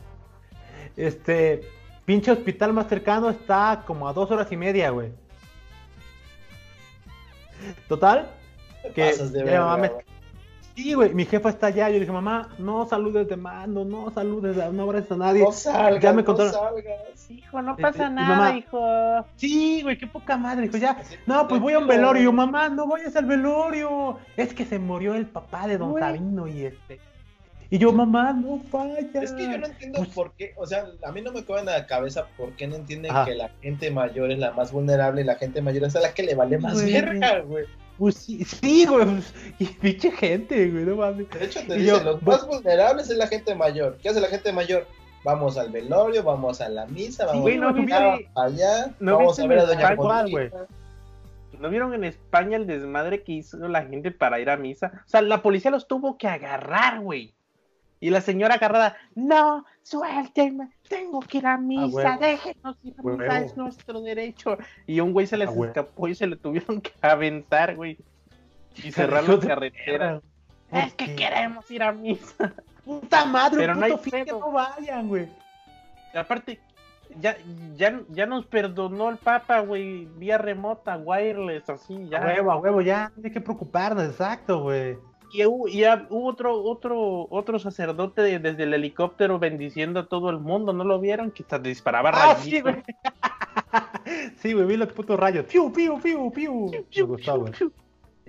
Este, pinche hospital más cercano está como a dos horas y media, güey. Total, que de Sí, güey, mi jefa está allá. Yo dije, mamá, no saludes de mano, no saludes, no abraces a nadie. No salgas, ya me contaron. no salgas. Hijo, no pasa nada, hijo. Sí, güey, qué poca madre. Dijo, ya, no, pues voy a un velorio. Mamá, no vayas al velorio. Es que se murió el papá de don Sabino y este. Y yo, mamá, no vayas. Es que yo no entiendo pues por qué, o sea, a mí no me cabe en la cabeza por qué no entienden que la gente mayor es la más vulnerable y la gente mayor es la que le vale más verga, güey. Pues sí, sí, güey. Pues, y pinche gente, güey, no mames. De hecho, te dicen, los más vulnerables es la gente mayor. ¿Qué hace la gente mayor? Vamos al velorio, vamos a la misa, vamos a allá, no vamos a ver a Doña güey. ¿No vieron en España el desmadre que hizo la gente para ir a misa? O sea, la policía los tuvo que agarrar, güey. Y la señora agarrada, no, suéltenme, tengo que ir a misa, déjenos ir a misa, es nuestro derecho. Y un güey se les escapó y se le tuvieron que aventar, güey. Y cerrar la carretera. Es que queremos ir a misa. Puta madre, pero no hay que no vayan, güey. Aparte, ya, ya, ya nos perdonó el Papa, güey, vía remota, wireless, así, ya. A huevo, a huevo, ya, no hay que preocuparnos, exacto, güey y hubo, otro, otro, otro sacerdote desde el helicóptero bendiciendo a todo el mundo, ¿no lo vieron? Que hasta disparaba ah, sí, güey. sí, güey, vi los putos rayos. Piu, piu, piu, piu. Me gustó, güey.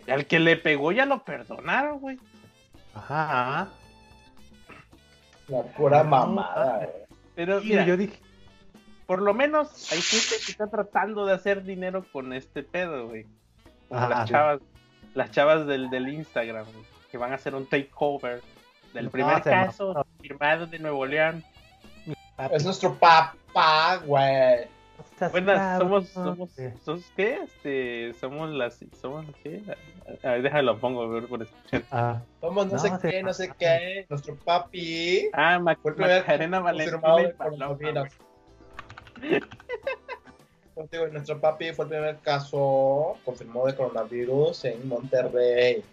Al que le pegó ya lo perdonaron, güey. Ajá. La pura mamada, güey. Pero mira, yo dije, por lo menos hay gente que está tratando de hacer dinero con este pedo, güey. las chavas las chavas del, del Instagram, que van a hacer un takeover del primer caso firmado de Nuevo León. Es nuestro papá, güey. Bueno, somos, somos, somos, ¿qué? Este, somos las, somos, ¿qué? A ver, déjalo, pongo ver por escuchar. Ah. Somos no, sé qué, no sé qué, nuestro papi. Ah, Mac fue el primer Macarena Valentina nuestro papi fue el primer caso confirmado de coronavirus en Monterrey.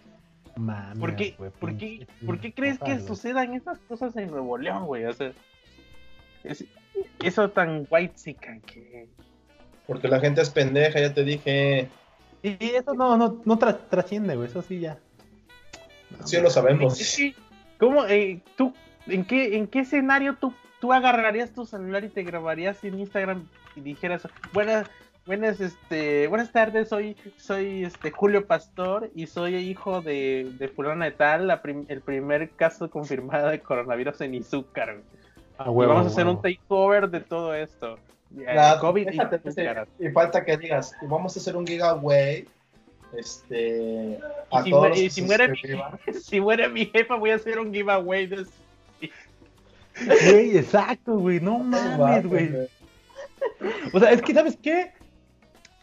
¿Por, qué, ¿por, qué, ¿Por qué crees que sucedan esas cosas en Nuevo León, güey? O sea, eso tan white que... Porque la gente es pendeja, ya te dije. Y eso no, no, no trasciende, güey, eso sí ya. sí lo sabemos. ¿Cómo, eh, tú, en qué, en qué escenario tú, tú agarrarías tu celular y te grabarías en Instagram y dijeras, buenas, buenas, este, buenas tardes, soy, soy este Julio Pastor y soy hijo de, de fulano de tal, el primer caso confirmado de coronavirus en Izúcar. y vamos a hacer un takeover de todo esto. COVID y, falta que digas, vamos a hacer un giveaway este y si, muere mi, si muere mi jefa voy a hacer un giveaway de Güey, exacto, güey, no mames, güey. O sea, es que, ¿sabes qué?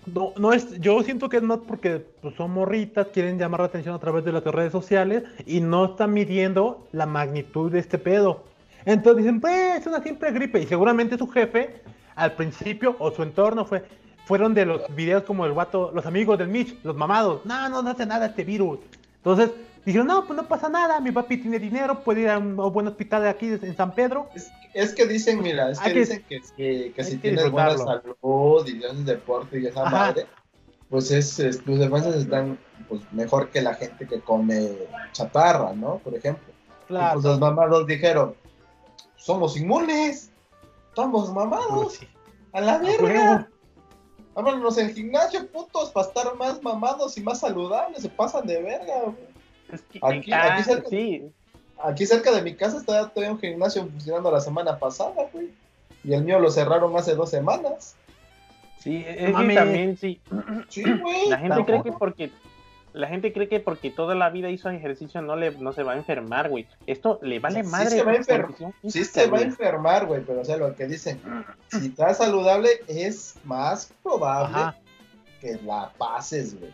No, no es, yo siento que es más porque pues, son morritas, quieren llamar la atención a través de las redes sociales y no están midiendo la magnitud de este pedo. Entonces dicen, pues, es una simple gripe. Y seguramente su jefe, al principio, o su entorno fue, fueron de los videos como el guato, los amigos del Mitch, los mamados. No, no, no hace nada este virus. Entonces, dijeron, no, pues no pasa nada, mi papi tiene dinero, puede ir a un, buen hospital de aquí en San Pedro. Es que dicen, mira, es que, dicen que, que, si tienes buena salud y tienes deporte y esa madre, pues es, tus defensas están pues, mejor que la gente que come chatarra, ¿no? Por ejemplo. Claro. pues los mamados dijeron, somos inmunes, estamos mamados, a la verga. Vámonos en gimnasio, putos, para estar más mamados y más saludables, se pasan de verga, aquí, aquí, cerca, sí. aquí cerca de mi casa está todavía un gimnasio funcionando la semana pasada, güey. Y el mío lo cerraron hace dos semanas. Sí, es que también sí. sí güey. La gente cree que porque la gente cree que porque toda la vida hizo ejercicio no le no se va a enfermar, güey. Esto le vale madre. Sí se va a, enfermar, sí se va a enfermar, güey, pero o sea, lo que dicen, si estás saludable es más probable que la pases, güey.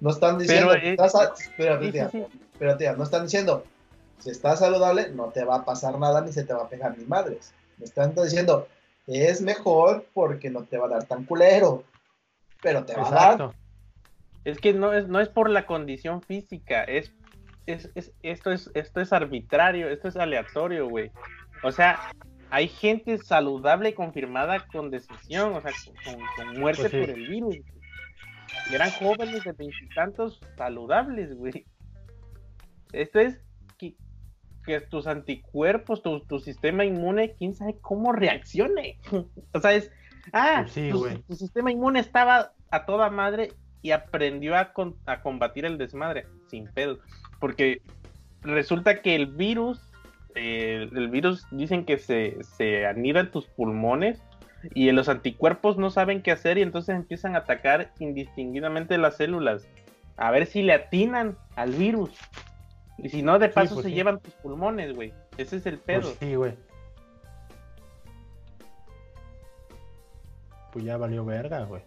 No están diciendo, pero, estás tía, no están diciendo, si estás saludable no te va a pasar nada ni se te va a pegar ni madres. Me están diciendo, es mejor porque no te va a dar tan culero, pero te va a dar. Es que no es, no es por la condición física, es, es, esto, es, esto es arbitrario, esto es aleatorio, güey. O sea, hay gente saludable confirmada con decisión, o sea, con, muerte pues por el virus. Eran jóvenes de veintitantos saludables, güey. Esto es que tus anticuerpos, tu, tu, sistema inmune, quién sabe cómo reaccione. o sea, es, ah, pues tu, sistema inmune estaba a toda madre y aprendió a, a combatir el desmadre, sin pedo. Porque resulta que el virus, el virus dicen que se, se anida en tus pulmones y los anticuerpos no saben qué hacer y entonces empiezan a atacar indistinguidamente las células. A ver si le atinan al virus. Y si no, de paso pues se llevan tus pulmones, güey. Ese es el pues pedo. sí, güey. Pues ya valió verga, güey.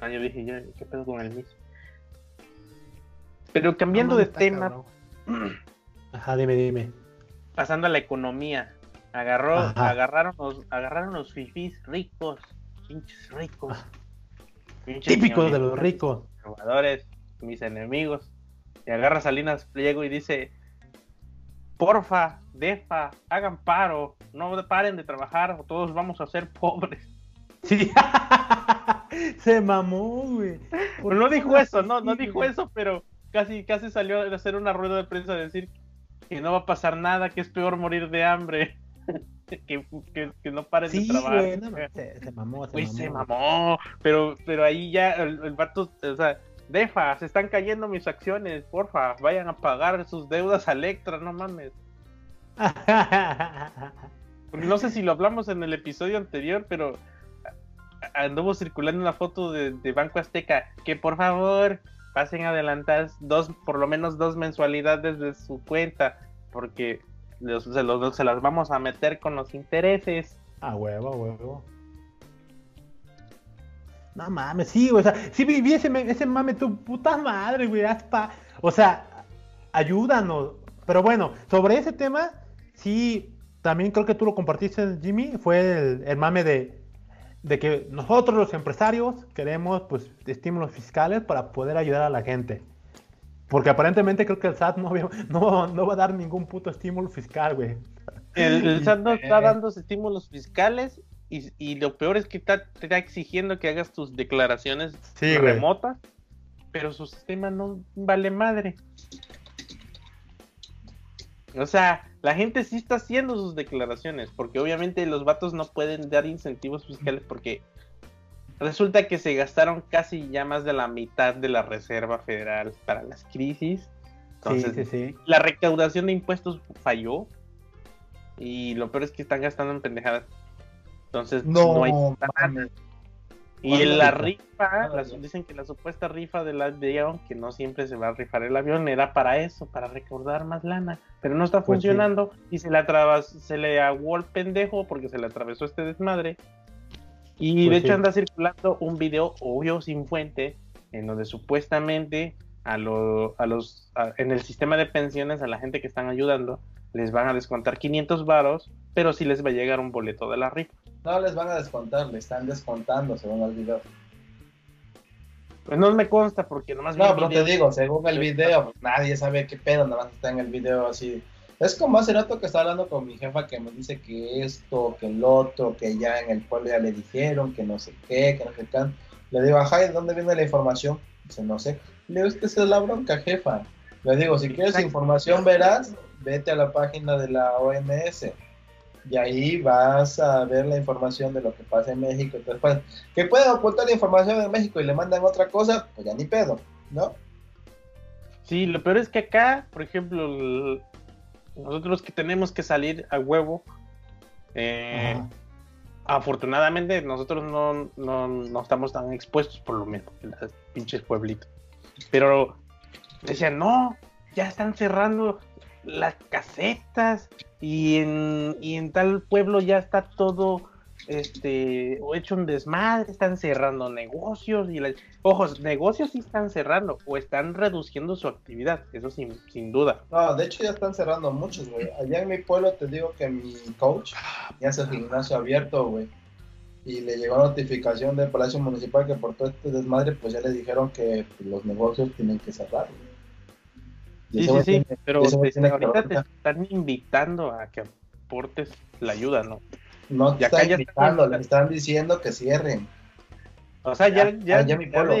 Ah, yo dije, ya, ¿qué pedo con el mismo? Pero cambiando de tema. Ajá, dime, dime. Pasando a la economía. Agarró, agarraron los, agarraron los fifís ricos, pinches ricos. Típicos de los ricos. Jugadores, mis enemigos y agarra Salinas Pliego y dice, porfa, defa, hagan paro, no paren de trabajar o todos vamos a ser pobres. Sí, se mamó, güey. no dijo eso, no, no dijo eso, pero casi, casi salió a hacer una rueda de prensa a decir que no va a pasar nada, que es peor morir de hambre. que, no paren de trabajar. se, mamó, se mamó. se mamó. Pero, pero ahí ya el, el vato, o sea, Defa, se están cayendo mis acciones, porfa, vayan a pagar sus deudas a Electra, no mames. no sé si lo hablamos en el episodio anterior, pero anduvo circulando una foto de, Banco Azteca que por favor pasen a adelantar dos, por lo menos dos mensualidades de su cuenta, porque se, los, se las vamos a meter con los intereses. A huevo, a huevo. No mames, sí, o sea, sí vi, ese, ese mame, tu puta madre, güey, hasta, o sea, ayúdanos. Pero bueno, sobre ese tema, sí, también creo que tú lo compartiste, Jimmy, fue el, mame de, de, que nosotros los empresarios queremos, pues, estímulos fiscales para poder ayudar a la gente. Porque aparentemente creo que el SAT no, no, no va a dar ningún puto estímulo fiscal, güey. El, el, SAT no está dando estímulos fiscales y, lo peor es que está, te está exigiendo que hagas tus declaraciones remotas, pero su sistema no vale madre. O sea, la gente sí está haciendo sus declaraciones, porque obviamente los vatos no pueden dar incentivos fiscales porque resulta que se gastaron casi ya más de la mitad de la Reserva Federal para las crisis. Entonces, la recaudación de impuestos falló. Y lo peor es que están gastando en pendejadas. Entonces no, hay Y la rifa, dicen que la supuesta rifa del avión, que no siempre se va a rifar el avión, era para eso, para recordar más lana, pero no está pues funcionando y se le, se le aguó el pendejo porque se le atravesó este desmadre. Y pues de hecho anda circulando un video, obvio, sin fuente, en donde supuestamente a, a los en el sistema de pensiones a la gente que están ayudando les van a descontar 500 varos, pero sí les va a llegar un boleto de la rifa. No les van a descontar, le están descontando según el video. Pues no me consta porque nomás No, pero te digo, según el video, pues nadie sabe qué pedo, nada más está en el video así. Es como hace rato que estaba hablando con mi jefa que me dice que esto, que el otro, que ya en el pueblo ya le dijeron, que no sé qué, que no sé qué. Le digo, ajá, ¿de dónde viene la información? Dice, no sé. Le digo, es que esa es la bronca, jefa. Le digo, si quieres información verás, vete a la página de la OMS. Y ahí vas a ver la información de lo que pasa en México. Entonces, pues, que pueden ocultar la información de México y le mandan otra cosa, pues ya ni pedo, ¿no? Sí, lo peor es que acá, por ejemplo, nosotros que tenemos que salir a huevo, eh, afortunadamente nosotros no, no, estamos tan expuestos por lo menos en los pinches pueblitos. Pero decían, no, ya están cerrando las casetas y en, y en tal pueblo ya está todo este, o hecho un desmadre, están cerrando negocios y las, ojos, negocios sí están cerrando o están reduciendo su actividad, eso sin, sin duda. No, de hecho ya están cerrando muchos, güey. Allá en mi pueblo te digo que mi coach ya hace gimnasio abierto, güey. Y le llegó notificación del Palacio Municipal que por todo este desmadre, pues ya le dijeron que los negocios tienen que cerrar, Sí, sí, sí, pero ahorita te están invitando a que aportes la ayuda, ¿no? No te están invitando, le están diciendo que cierren. O sea, ya, ya, allá mi pueblo.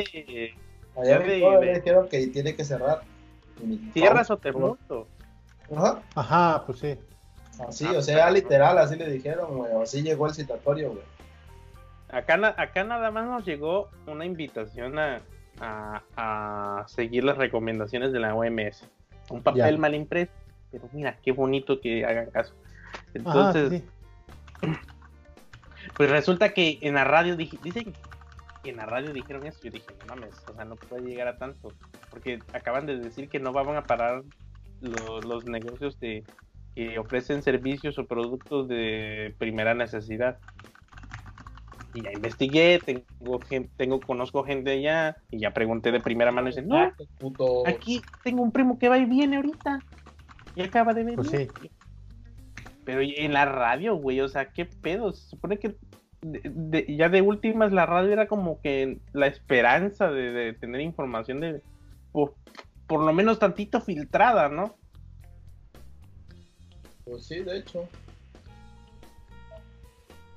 Allá mi pueblo le dijeron que tiene que cerrar. Cierras o te muerto. Ajá. Ajá, pues sí. Así, o sea, literal, así le dijeron, güey. Así llegó el citatorio, güey. Acá, acá nada más nos llegó una invitación a, a, a seguir las recomendaciones de la OMS. Un papel mal impreso, pero mira, qué bonito que hagan caso. Entonces, pues resulta que en la radio dije, dicen que en la radio dijeron eso. Yo dije, no mames, o sea, no puede llegar a tanto. Porque acaban de decir que no van a parar los negocios de, que ofrecen servicios o productos de primera necesidad. Y ya investigué, tengo, tengo conozco gente allá y ya pregunté de primera mano y dicen, no, aquí tengo un primo que va y viene ahorita y acaba de venir. Pues sí. Pero en la radio, güey, o sea, ¿qué pedo? Se supone que ya de últimas la radio era como que la esperanza de, tener información de por, lo menos tantito filtrada, ¿no? Pues sí, de hecho.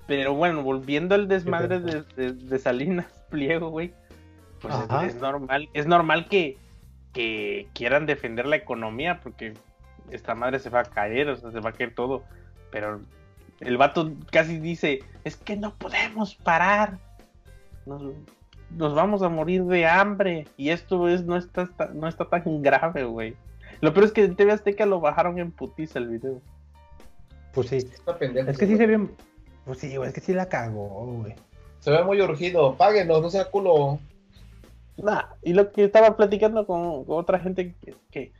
Pero bueno, volviendo al desmadre de, Salinas Pliego, güey. Pues es, normal, es normal que, que quieran defender la economía porque esta madre se va a caer, o sea, se va a caer todo. Pero el vato casi dice, es que no podemos parar. Nos, vamos a morir de hambre. Y esto es, no está, no está tan grave, güey. Lo peor es que en TV Azteca lo bajaron en putiza el video. Pues sí. es que sí se ve. Pues sí, güey, es que sí la cagó, güey. Se ve muy urgido. Páguenos, no sea culo. Nah, y lo que estaba platicando con, otra gente que,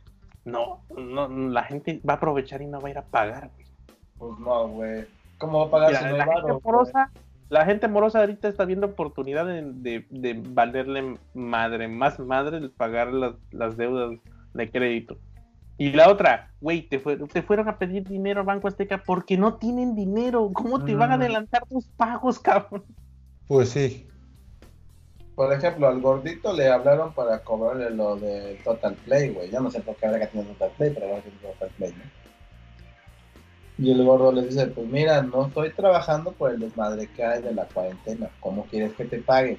no, no, la gente va a aprovechar y no va a ir a pagar, güey. Pues no, güey. ¿Cómo va a pagar si no la, gente morosa, la gente morosa ahorita está viendo oportunidad de, de, valerle madre, más madre de pagar las, las deudas de crédito. Y la otra, güey, te, te fueron a pedir dinero al Banco Azteca porque no tienen dinero. ¿Cómo te van a adelantar tus pagos, cabrón? Pues sí. Por ejemplo, al gordito le hablaron para cobrarle lo de Total Play, güey. Ya no sé por qué ahora que tiene Total Play, pero ahora tiene Total Play, ¿no? Y el gordo le dice, pues mira, no estoy trabajando por el desmadre que hay de la cuarentena. ¿Cómo quieres que te pague?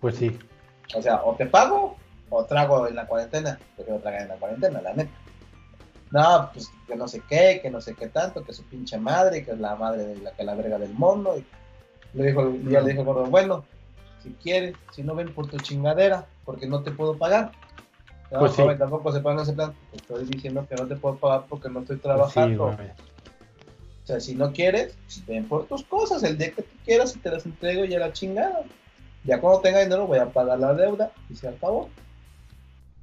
Pues sí. O sea, o te pago o trago en la cuarentena. Prefiero tragar en la cuarentena, la neta. No, pues que no sé qué, que no sé qué tanto, que su pinche madre, que es la madre de la que la verga del mundo. Y le dijo, ya le dijo el gordo, bueno, si quieres, si no ven por tu chingadera, porque no te puedo pagar. No, pues tampoco se paga ese plan. estoy diciendo que no te puedo pagar porque no estoy trabajando. o sea, si no quieres, ven por tus cosas. El día que tú quieras y te las entrego ya la chingada. Ya cuando tenga dinero voy a pagar la deuda y se acabó.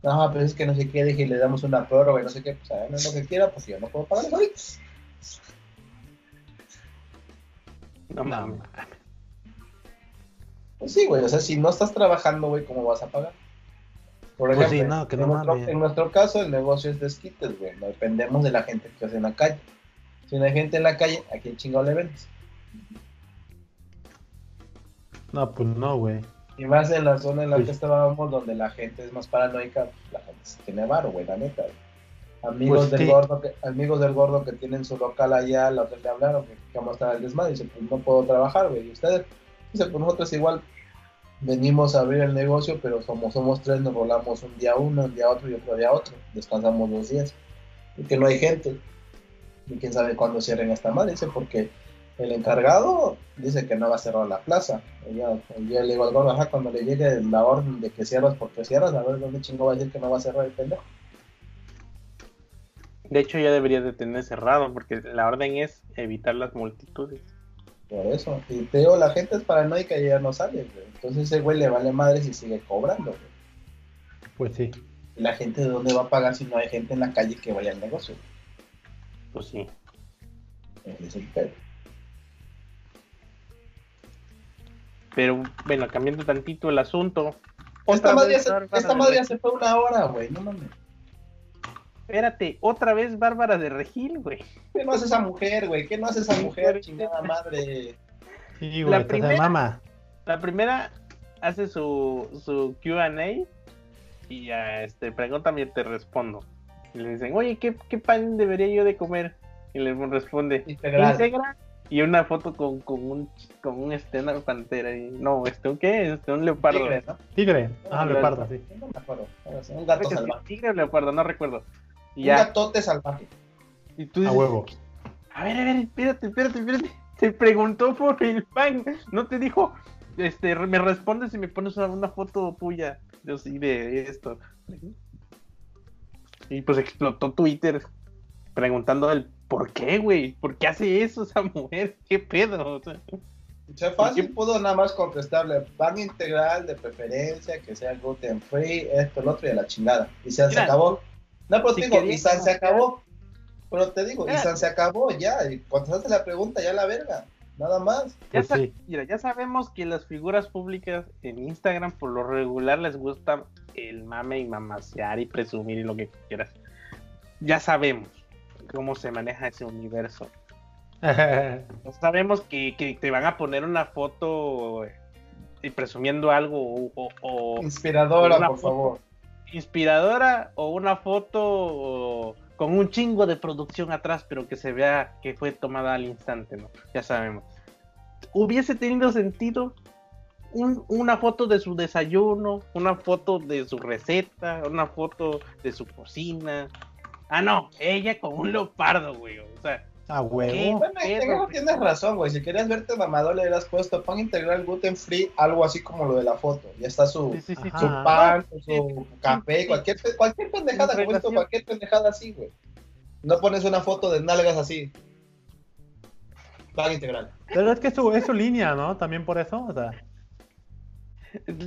No, pero es que no sé qué, dije, le damos una prórroga y no sé qué, pues es lo que quiera, pues yo no puedo pagar ahorita. No mames. Pues sí, güey, o sea, si no estás trabajando, güey, ¿cómo vas a pagar? Por pues ejemplo, en, nuestro, caso el negocio es de esquites, güey. No dependemos de la gente que hace en la calle. Si no hay gente en la calle, ¿a quién chingado le vendes? No, pues no, güey. Y más en la zona en la que estábamos, donde la gente es más paranoica, la gente tiene varo, güey, la neta. Amigos, pues del gordo que, amigos del gordo que tienen su local allá, la otra le hablaron que vamos a estar el desmadre. Y dice, pues no puedo trabajar, güey. ¿Y ustedes? Dice, pues nosotros igual venimos a abrir el negocio, pero como somos tres, nos rolamos un día uno, un día otro y otro día otro. Descansamos dos días. Porque no hay gente. Y quién sabe cuándo cierren esta madre. Dice, porque el encargado dice que no va a cerrar la plaza. Yo, le digo al gordo, cuando le llegue la orden de que cierras porque cierras, a ver dónde chingo va a decir que no va a cerrar el pendejo. De hecho, ya debería de tener cerrado, porque la orden es evitar las multitudes. Por eso. Y te digo, la gente es paranoica y ya no sale, Entonces ese güey le vale madre si sigue cobrando, Pues sí. ¿Y la gente de dónde va a pagar si no hay gente en la calle que vaya al negocio? Pues sí. es el pedo. Pero bueno, cambiando tantito el asunto. Esta madre, se, esta madre se fue una hora, güey, no mames. Espérate, otra vez Bárbara de Regil, güey. ¿Qué no hace esa mujer, güey? ¿Qué no hace esa mujer, chingada madre? Sí, güey, la primera, mama. La primera hace su, su QA y ya, este, pregúntame y te respondo. Y le dicen, oye, ¿qué, ¿qué pan debería yo de comer? Y le responde, integral. Y una foto con, con un con un este, una pantera. Y, no, este, ¿un qué? Este, un leopardo. Tigre, ¿no? Tigre. Ah, leopardo, sí. No me acuerdo. Un gato salvaje. tigre o leopardo, no recuerdo. Y un gatote salvaje. Y tú dices, a huevo. A ver, a ver, espérate, espérate, espérate. Te preguntó por el pan. No te dijo, este, me respondes y me pones una foto tuya. Yo sí, de esto. Y pues explotó Twitter preguntando el por qué, güey. ¿Por qué hace eso esa mujer? ¿Qué pedo? O sea, fácil pudo nada más contestarle pan integral de preferencia, que sea gluten free, esto, lo otro y a la chingada. Y se, acabó. No, pero te digo, y se acabó. Pero te digo, y se acabó ya. Y cuando hace la pregunta, ya la verga. Nada más. Ya, pues mira, ya sabemos que las figuras públicas en Instagram por lo regular les gusta el mame y mamasear y presumir y lo que quieras. Ya sabemos cómo se maneja ese universo. sabemos que, te van a poner una foto y presumiendo algo o, inspiradora, por favor. Inspiradora o una foto con un chingo de producción atrás, pero que se vea que fue tomada al instante, ¿no? Ya sabemos. Hubiese tenido sentido una foto de su desayuno, una foto de su receta, una foto de su cocina. Ah, no, ella con un leopardo, güey. O sea, Ah, huevo. Bueno, tienes razón, güey. Si querías verte mamador, le hubieras puesto pan integral gluten free, algo así como lo de la foto. Ya está su, su pan, su café, cualquier, cualquier pendejada, cualquier pendejada así, güey. No pones una foto de nalgas así. Pan integral. Pero es que es su, es su línea, ¿no? También por eso, o sea.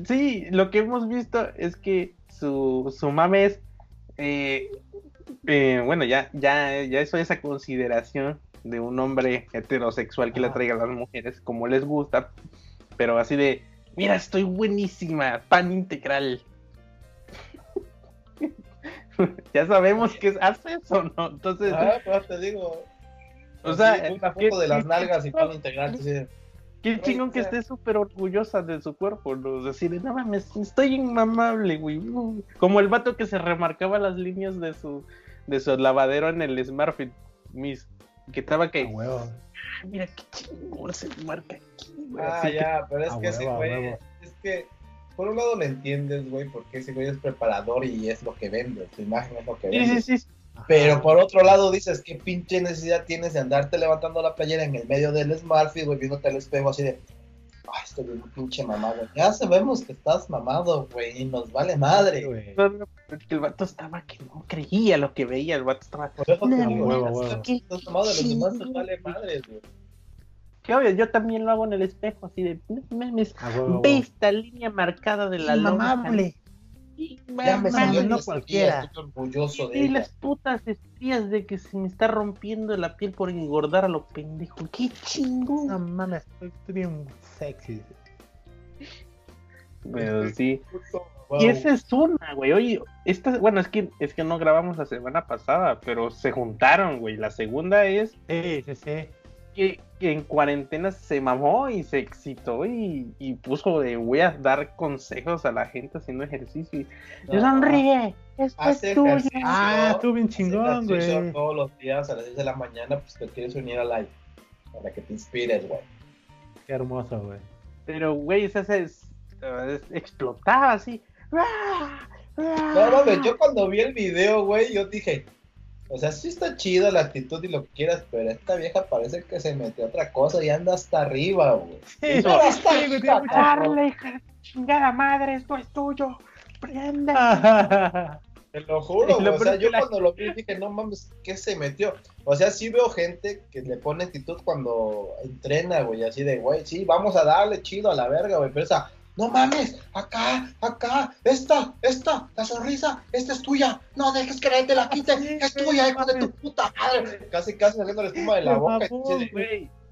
Sí, lo que hemos visto es que su, su mame es eh, eh, bueno, ya, ya, ya eso, esa consideración de un hombre heterosexual que le traiga a las mujeres como les gusta, pero así de, mira, estoy buenísima, pan integral. ya sabemos que hace eso, ¿no? Entonces. Ah, pues te digo. O sea, una foto de las nalgas y pan integral. Qué chingón que esté súper orgullosa de su cuerpo, ¿no? Decir, no mames, estoy inmamable, güey. Como el vato que se remarcaba las líneas de su de su lavadero en el Smartfit Miss. Que estaba que. Ah, mira qué chingón se marca aquí, güey. Ah, ya, pero es que ese güey. Es que, por un lado lo entiendes, güey, porque ese güey es preparador y es lo que vende. Su imagen es lo que vende. Sí, sí, sí. Pero por otro lado dices, ¿qué pinche necesidad tienes de andarte levantando la playera en el medio del Smartfit, güey, viéndote al espejo así de, Ay, estoy bien pinche mamado. Ya sabemos que estás mamado, güey, y nos vale madre. güey. el vato estaba que no creía lo que veía, el vato estaba. Por eso te digo, huevo, Estás mamado de los demás, nos vale madre, güey. Que obvio, yo también lo hago en el espejo, así de, memes, ve esta línea marcada de la Mamable ya me salió cualquiera. orgulloso de y las putas espías de que se me está rompiendo la piel por engordar a lo pendejo. Qué chingón. No mames, estoy bien sexy. Pero sí. Y esa es una, güey. Oye, esta, bueno, es que es que no grabamos la semana pasada, pero se juntaron, güey. La segunda es. Sí, sí, sí que, en cuarentena se mamó y se excitó y, puso de voy a dar consejos a la gente haciendo ejercicio. Y yo sonríe, esto es tuyo. Ah, estuvo bien chingón, güey. Todos los días a las 10 de la mañana, pues te quieres unir a para que te inspires, güey. Qué hermoso, güey. Pero, güey, esa es explotaba así. No mames, yo cuando vi el video, güey, yo dije, o sea, sí está chido la actitud y lo que quieras, pero esta vieja parece que se metió otra cosa y anda hasta arriba, güey. Sí, hasta Darle, hija chingada madre, esto es tuyo. Prenda. Te lo juro, o sea, yo cuando lo vi dije, no mames, ¿qué se metió? O sea, sí veo gente que le pone actitud cuando entrena, güey, así de, güey, sí, vamos a darle chido a la verga, güey, pero esa, no mames, acá, acá, esta, esta, la sonrisa, esta es tuya, no dejes que nadie te la quite, es tuya, hijo de tu puta madre. Casi, casi saliendo la espuma de la boca.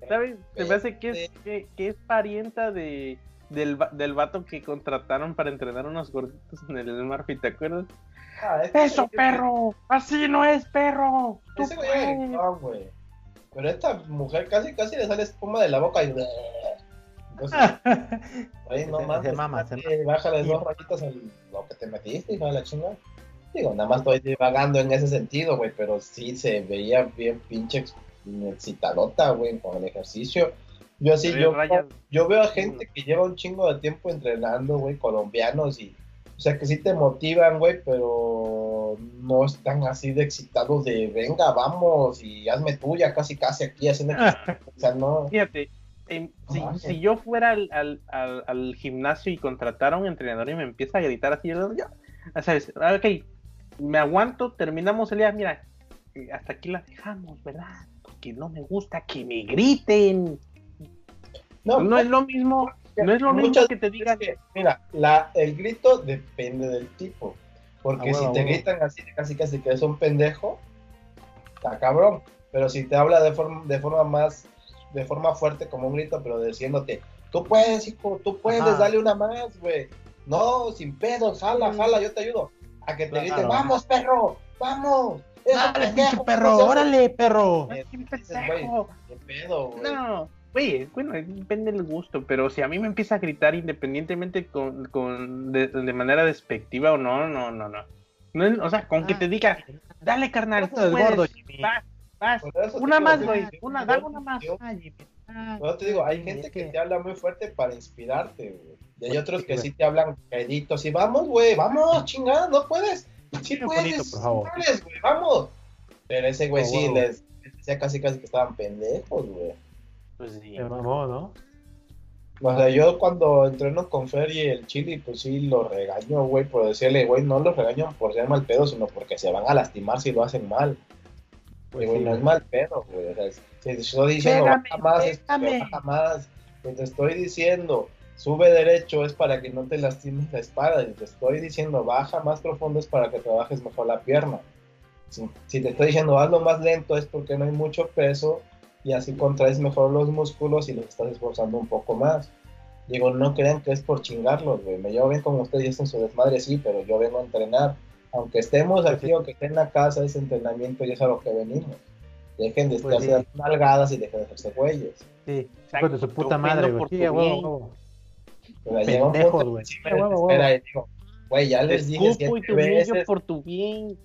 ¿Sabes? Se me hace que es, que, es parienta de, del, del vato que contrataron para entrenar unos gorditos en el Murphy, ¿te acuerdas? Ah, ¡Eso, perro! ¡Así no es, perro! Ese güey, Pero esta mujer casi, casi le sale espuma de la boca y Entonces, no mames, bájale dos rayitas en lo que te metiste, hija de la chingada. Digo, nada más estoy divagando en ese sentido, güey, pero sí se veía bien pinche excitadota, güey, con el ejercicio. Yo así, yo, yo veo a gente que lleva un chingo de tiempo entrenando, güey, colombianos y, o sea, que sí te motivan, güey, pero no están así de excitados de, venga, vamos y hazme tuya, casi, casi aquí haciendo... o sea, no... Fíjate, si, yo fuera al, gimnasio y contratara a un entrenador y me empieza a gritar así, yo, ¿sabes? Ok, me aguanto, terminamos el día, mira, hasta aquí la dejamos, ¿verdad? Porque no me gusta que me griten. No, no es lo mismo, no es lo mismo que te digan. mira, la, el grito depende del tipo. Porque ah, si te gritan así, casi casi que es un pendejo, está cabrón. Pero si te habla de forma, de forma más de forma fuerte como un grito, pero diciéndote, tú puedes, hijo, tú puedes, dale una más, güey. No, sin pedos, jala, jala, yo te ayudo. A que te grite, vamos, perro, vamos. Dale, pinche perro, órale, perro. ¿Qué pedo, güey? No. Güey, bueno, depende del gusto, pero si a mí me empieza a gritar independientemente con, con de, manera despectiva o no, no, no, no. no o sea, con que ah. te diga, dale carnal, tú puedes, gordo, una más, güey. Una, dale una más. no te digo, hay gente que... te habla muy fuerte para inspirarte, güey. Y hay otros que sí te hablan caíditos y vamos, güey, vamos, chingada, no puedes. Sí puedes, puedes, güey, vamos. Pero ese güey sí les decía casi casi que estaban pendejos, güey. Pues sí. mamó, ¿no? O sea, yo cuando entreno con Fer y el Chili, pues sí lo regaño, güey, por decirle, güey, no lo regaño por ser mal pedo, sino porque se van a lastimar si lo hacen mal. Pues no es mal pedo, güey. O sea, te estoy diciendo, baja más, baja más. te estoy diciendo, sube derecho es para que no te lastimes la espalda. Y te estoy diciendo, baja más profundo es para que trabajes mejor la pierna. Si, te estoy diciendo, hazlo más lento es porque no hay mucho peso y así contraes mejor los músculos y los estás esforzando un poco más. Digo, no crean que es por chingarlos, güey. Me llevo bien como ustedes dicen su desmadre, sí, pero yo vengo a entrenar aunque estemos aquí o que esté en la casa, ese entrenamiento ya es a lo que venimos. Dejen de pues estar nalgadas y dejen de hacerse güeyes. Sí, con su puta madre, güey. Sí, huevo, Pendejos, güey. Espera, y digo, güey, ya les dije siete veces. por tu bien.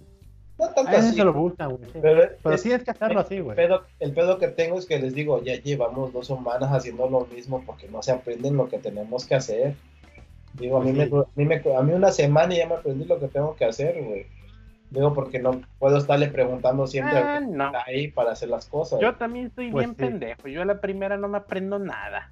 No tanto a así. se lo gusta, güey. Pero, pero sí es que hacerlo así, güey. El pedo que tengo es que les digo, ya llevamos dos semanas haciendo lo mismo porque no se aprenden lo que tenemos que hacer. Digo, a mí, me, a, mí me, a mí una semana y ya me aprendí lo que tengo que hacer, güey. Digo, porque no puedo estarle preguntando siempre ah, no. ahí para hacer las cosas. Yo también estoy pues bien pendejo. Yo a la primera no me aprendo nada.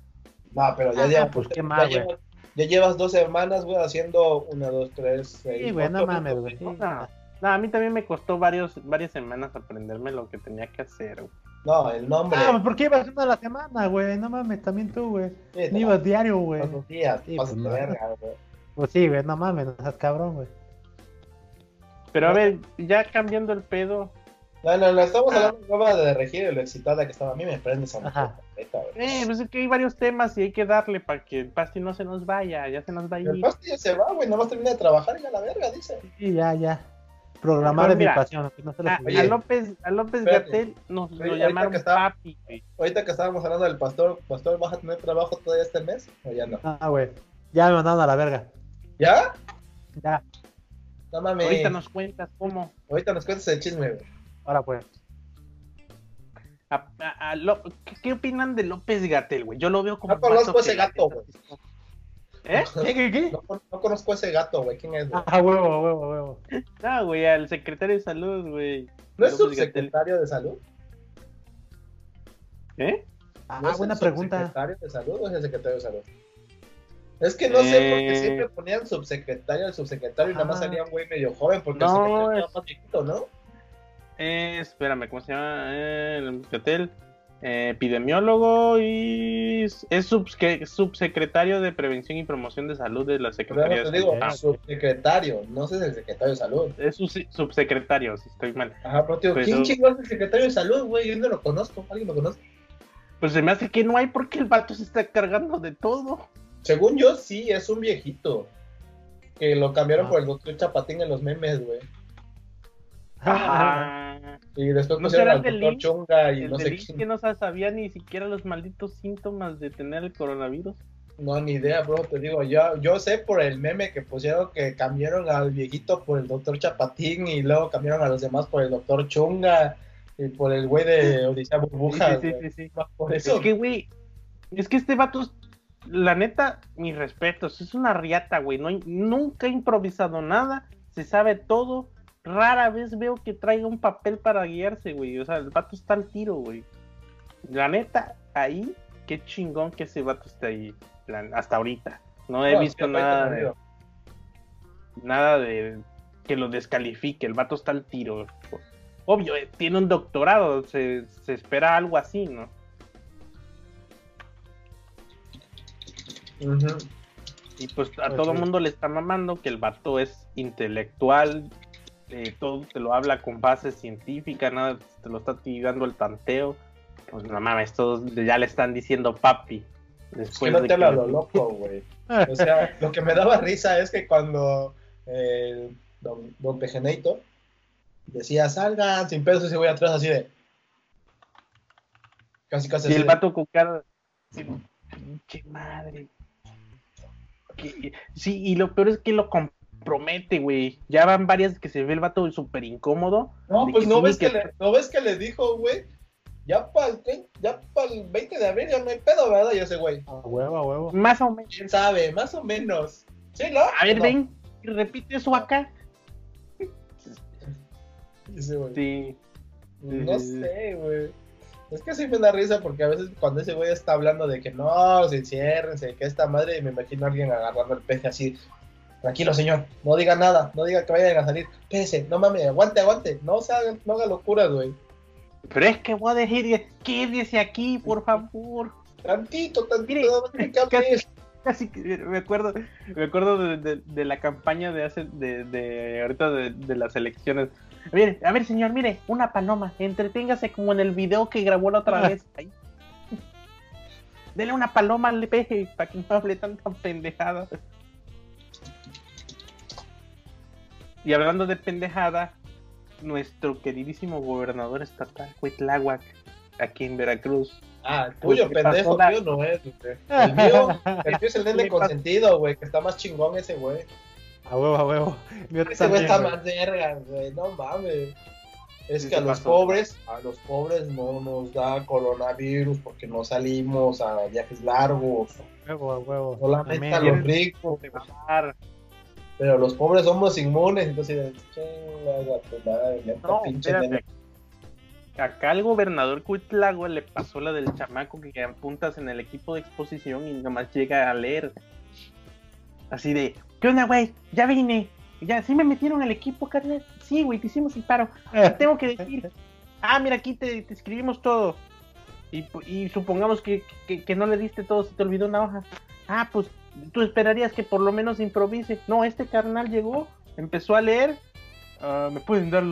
No, pero ya, ah, pues, qué mal, ya, llevas, ya, llevas, dos semanas, güey, haciendo una, dos, tres, seis. Sí, güey, no mames, güey. No, no, a mí también me costó varios, varias semanas aprenderme lo que tenía que hacer, güey. No, el nombre. Ah, ¿por qué ibas una a la semana, güey? No mames, también tú, güey. Sí, ibas diario, güey. Todos días, sí, pues, verga, güey. Pues sí, güey, no mames, no seas cabrón, güey. Pero a ver, ya cambiando el pedo. No, no, no, estamos ah. hablando de regir lo excitada que estaba. A mí me prende esa Ajá. eh, pues es que hay varios temas y hay que darle para que el Pasti no se nos vaya, ya se nos va a ir. El Pasti ya se va, güey, nomás termina de trabajar y ya la verga, dice. Sí, ya, ya. Programar es mi pasión. No se a, a, López, a López Gatel nos lo llamaron papi. Ahorita que estábamos hablando del pastor, pastor, ¿vas a tener trabajo todavía este mes o ya no? Ah, güey. Ya me mandaron a la verga. ¿Ya? Ya. No mames. Ahorita nos cuentas cómo. Ahorita nos cuentas el chisme, güey. Ahora pues. A, a, ¿Qué opinan de López Gatel, güey? Yo lo veo como. No conozco ese gato, güey. ¿Eh? ¿Qué, qué, qué? No, conozco a ese gato, güey. ¿Quién es? Ah, huevo, huevo, huevo. Ah, güey, al secretario de salud, güey. ¿No es subsecretario de salud? ¿Eh? Ah, ¿No es buena pregunta. secretario de salud o es el secretario de salud? Es que no sé por qué eh. siempre ponían subsecretario al subsecretario y nada más salía un güey medio joven porque el secretario era más viejito, ¿no? Eh, espérame, ¿cómo se llama? Eh, el hotel. Epidemiólogo y es subsecretario de Prevención y Promoción de Salud de la Secretaría de Salud. Ah, subsecretario, no sé si es el secretario de Salud. Es su subsecretario, si estoy mal. Ajá, pero tío, ¿quién chingó es el secretario de Salud, güey? Yo no lo conozco, ¿alguien lo conoce? Pues se me hace que no hay porque el vato se está cargando de todo. Según yo, sí, es un viejito. Que lo cambiaron ah. por el doctor Chapatín en los memes, güey. Y después ¿No pusieron al doctor Chunga y no sé quién. que no sabía ni siquiera los malditos síntomas de tener el coronavirus. No, ni idea, bro, te digo, yo, yo sé por el meme que pusieron que cambiaron al viejito por el doctor Chapatín y luego cambiaron a los demás por el doctor Chunga y por el güey de Odisea Burbuja. Sí, sí, sí, Por eso. Es que, güey, es que este vato, la neta, mis respetos, es una riata, güey, no, nunca ha improvisado nada, se sabe todo, rara vez veo que traiga un papel para guiarse, güey. O sea, el vato está al tiro, güey. La neta, ahí, qué chingón que ese vato esté ahí. hasta ahorita. No he visto nada de. Nada de que lo descalifique. El vato está al tiro. Obvio, eh, tiene un doctorado. Se, espera algo así, ¿no? Y pues a todo el mundo le está mamando que el vato es intelectual, eh, todo te lo habla con base científica, nada te lo está tirando el tanteo. Pues no mames, todos ya le están diciendo papi. Después no te lo loco, güey. O sea, lo que me daba risa es que cuando eh, don, don Pejeneito decía salgan sin pesos y voy atrás así de. Casi, casi. Y el vato con cara. Pinche madre. Sí, y lo peor es que lo promete, güey. Ya van varias que se ve el vato súper incómodo. No, pues no ves que, le, no ves que le dijo, güey. Ya para el, ya el 20 de abril ya no hay pedo, ¿verdad? Y ese güey. A huevo, a huevo. Más o menos. ¿Quién sabe? Más o menos. ¿Sí, no? A ver, ven, repite eso acá. Ese güey. Sí. No sé, güey. Es que sí me da risa porque a veces cuando ese güey está hablando de que no, se enciérrense, que esta madre, me imagino a alguien agarrando el peje así, Tranquilo, señor. No diga nada. No diga que vayan a salir. Espérese, no mames, aguante, aguante. No, se haga, no haga locuras, güey. Pero es que voy a decir, quédese aquí, por favor. Tantito, tantito. casi, casi, me acuerdo, me acuerdo de, la campaña de hace, de, de ahorita de, las elecciones. Mire, a ver, señor, mire, una paloma. Entreténgase como en el video que grabó la otra vez. Ahí. Dele una paloma al peje para que no hable tanta pendejada. Y hablando de pendejada, nuestro queridísimo gobernador estatal, Huitláhuac, aquí en Veracruz. Ah, el tuyo, pendejo, tío no es, güey. El mío, el mío es el nene consentido, güey, que está más chingón ese güey. A huevo, a huevo. ese güey está más verga, güey, no mames. Es que a los pobres, a los pobres no nos da coronavirus porque no salimos a viajes largos. A huevo, a huevo. Solamente a los ricos. Pero los pobres somos inmunes, entonces, no, Acá al gobernador Cuitlago le pasó la del chamaco que quedan puntas en el equipo de exposición y nomás llega a leer. Así de, ¿qué onda, güey? Ya vine. Ya, sí me metieron al equipo, carnal. Sí, güey, te hicimos el paro. tengo que decir. Ah, mira, aquí te, escribimos todo. Y, supongamos que, que, no le diste todo, se te olvidó una hoja. Ah, pues tú esperarías que por lo menos improvise. No, este carnal llegó, empezó a leer. Ah, ¿Me pueden dar,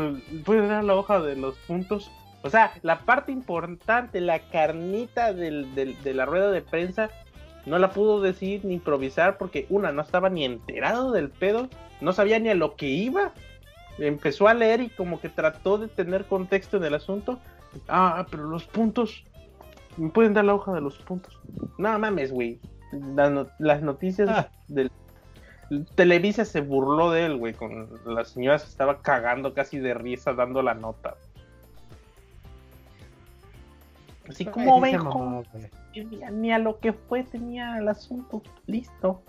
pueden dar la hoja de los puntos? O sea, la parte importante, la carnita de la rueda de prensa, no la pudo decir ni improvisar porque una, no estaba ni enterado del pedo, no sabía ni a lo que iba. Empezó a leer y como que trató de tener contexto en el asunto. Ah, pero los puntos, ¿me pueden dar la hoja de los puntos? No mames, güey las, noticias ah. del Televisa se burló de él, güey, con la señora se estaba cagando casi de risa dando la nota. Así como ven, ni a lo que fue tenía el asunto listo.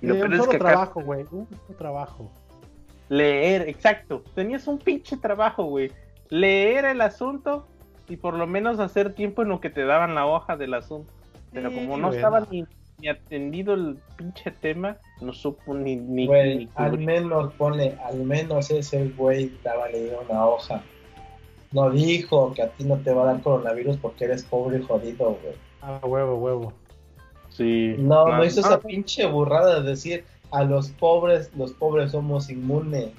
lo un solo trabajo, güey, un trabajo. Leer, exacto. Tenías un pinche trabajo, güey. Leer el asunto y por lo menos hacer tiempo en lo que te daban la hoja del asunto. Pero como no estaba ni, atendido el pinche tema, no supo ni... ni, al menos pone, al menos ese güey estaba leyendo una hoja. No dijo que a ti no te va a dar coronavirus porque eres pobre y jodido, güey. Ah, huevo, huevo. Sí. No, no, hizo esa pinche burrada de decir a los pobres, los pobres somos inmunes.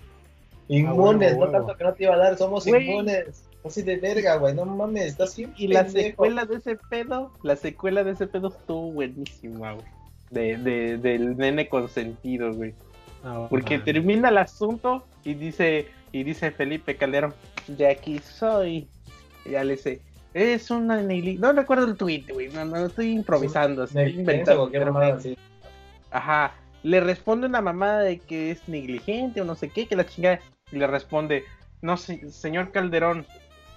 Inmunes, no tanto que no te iba a dar, somos inmunes. Así de verga, güey, no mames, estás bien Y la secuela de ese pedo, la secuela de ese pedo estuvo buenísima, güey. De, de, del nene consentido, güey. Ah, Porque termina el asunto y dice, y dice Felipe Calderón, de aquí soy. Y ya le dice, es una No recuerdo el tweet, güey, no, no estoy improvisando, estoy inventando. Ajá, le responde una mamada de que es negligente o no sé qué, que la chingada. Y le responde, no, señor Calderón,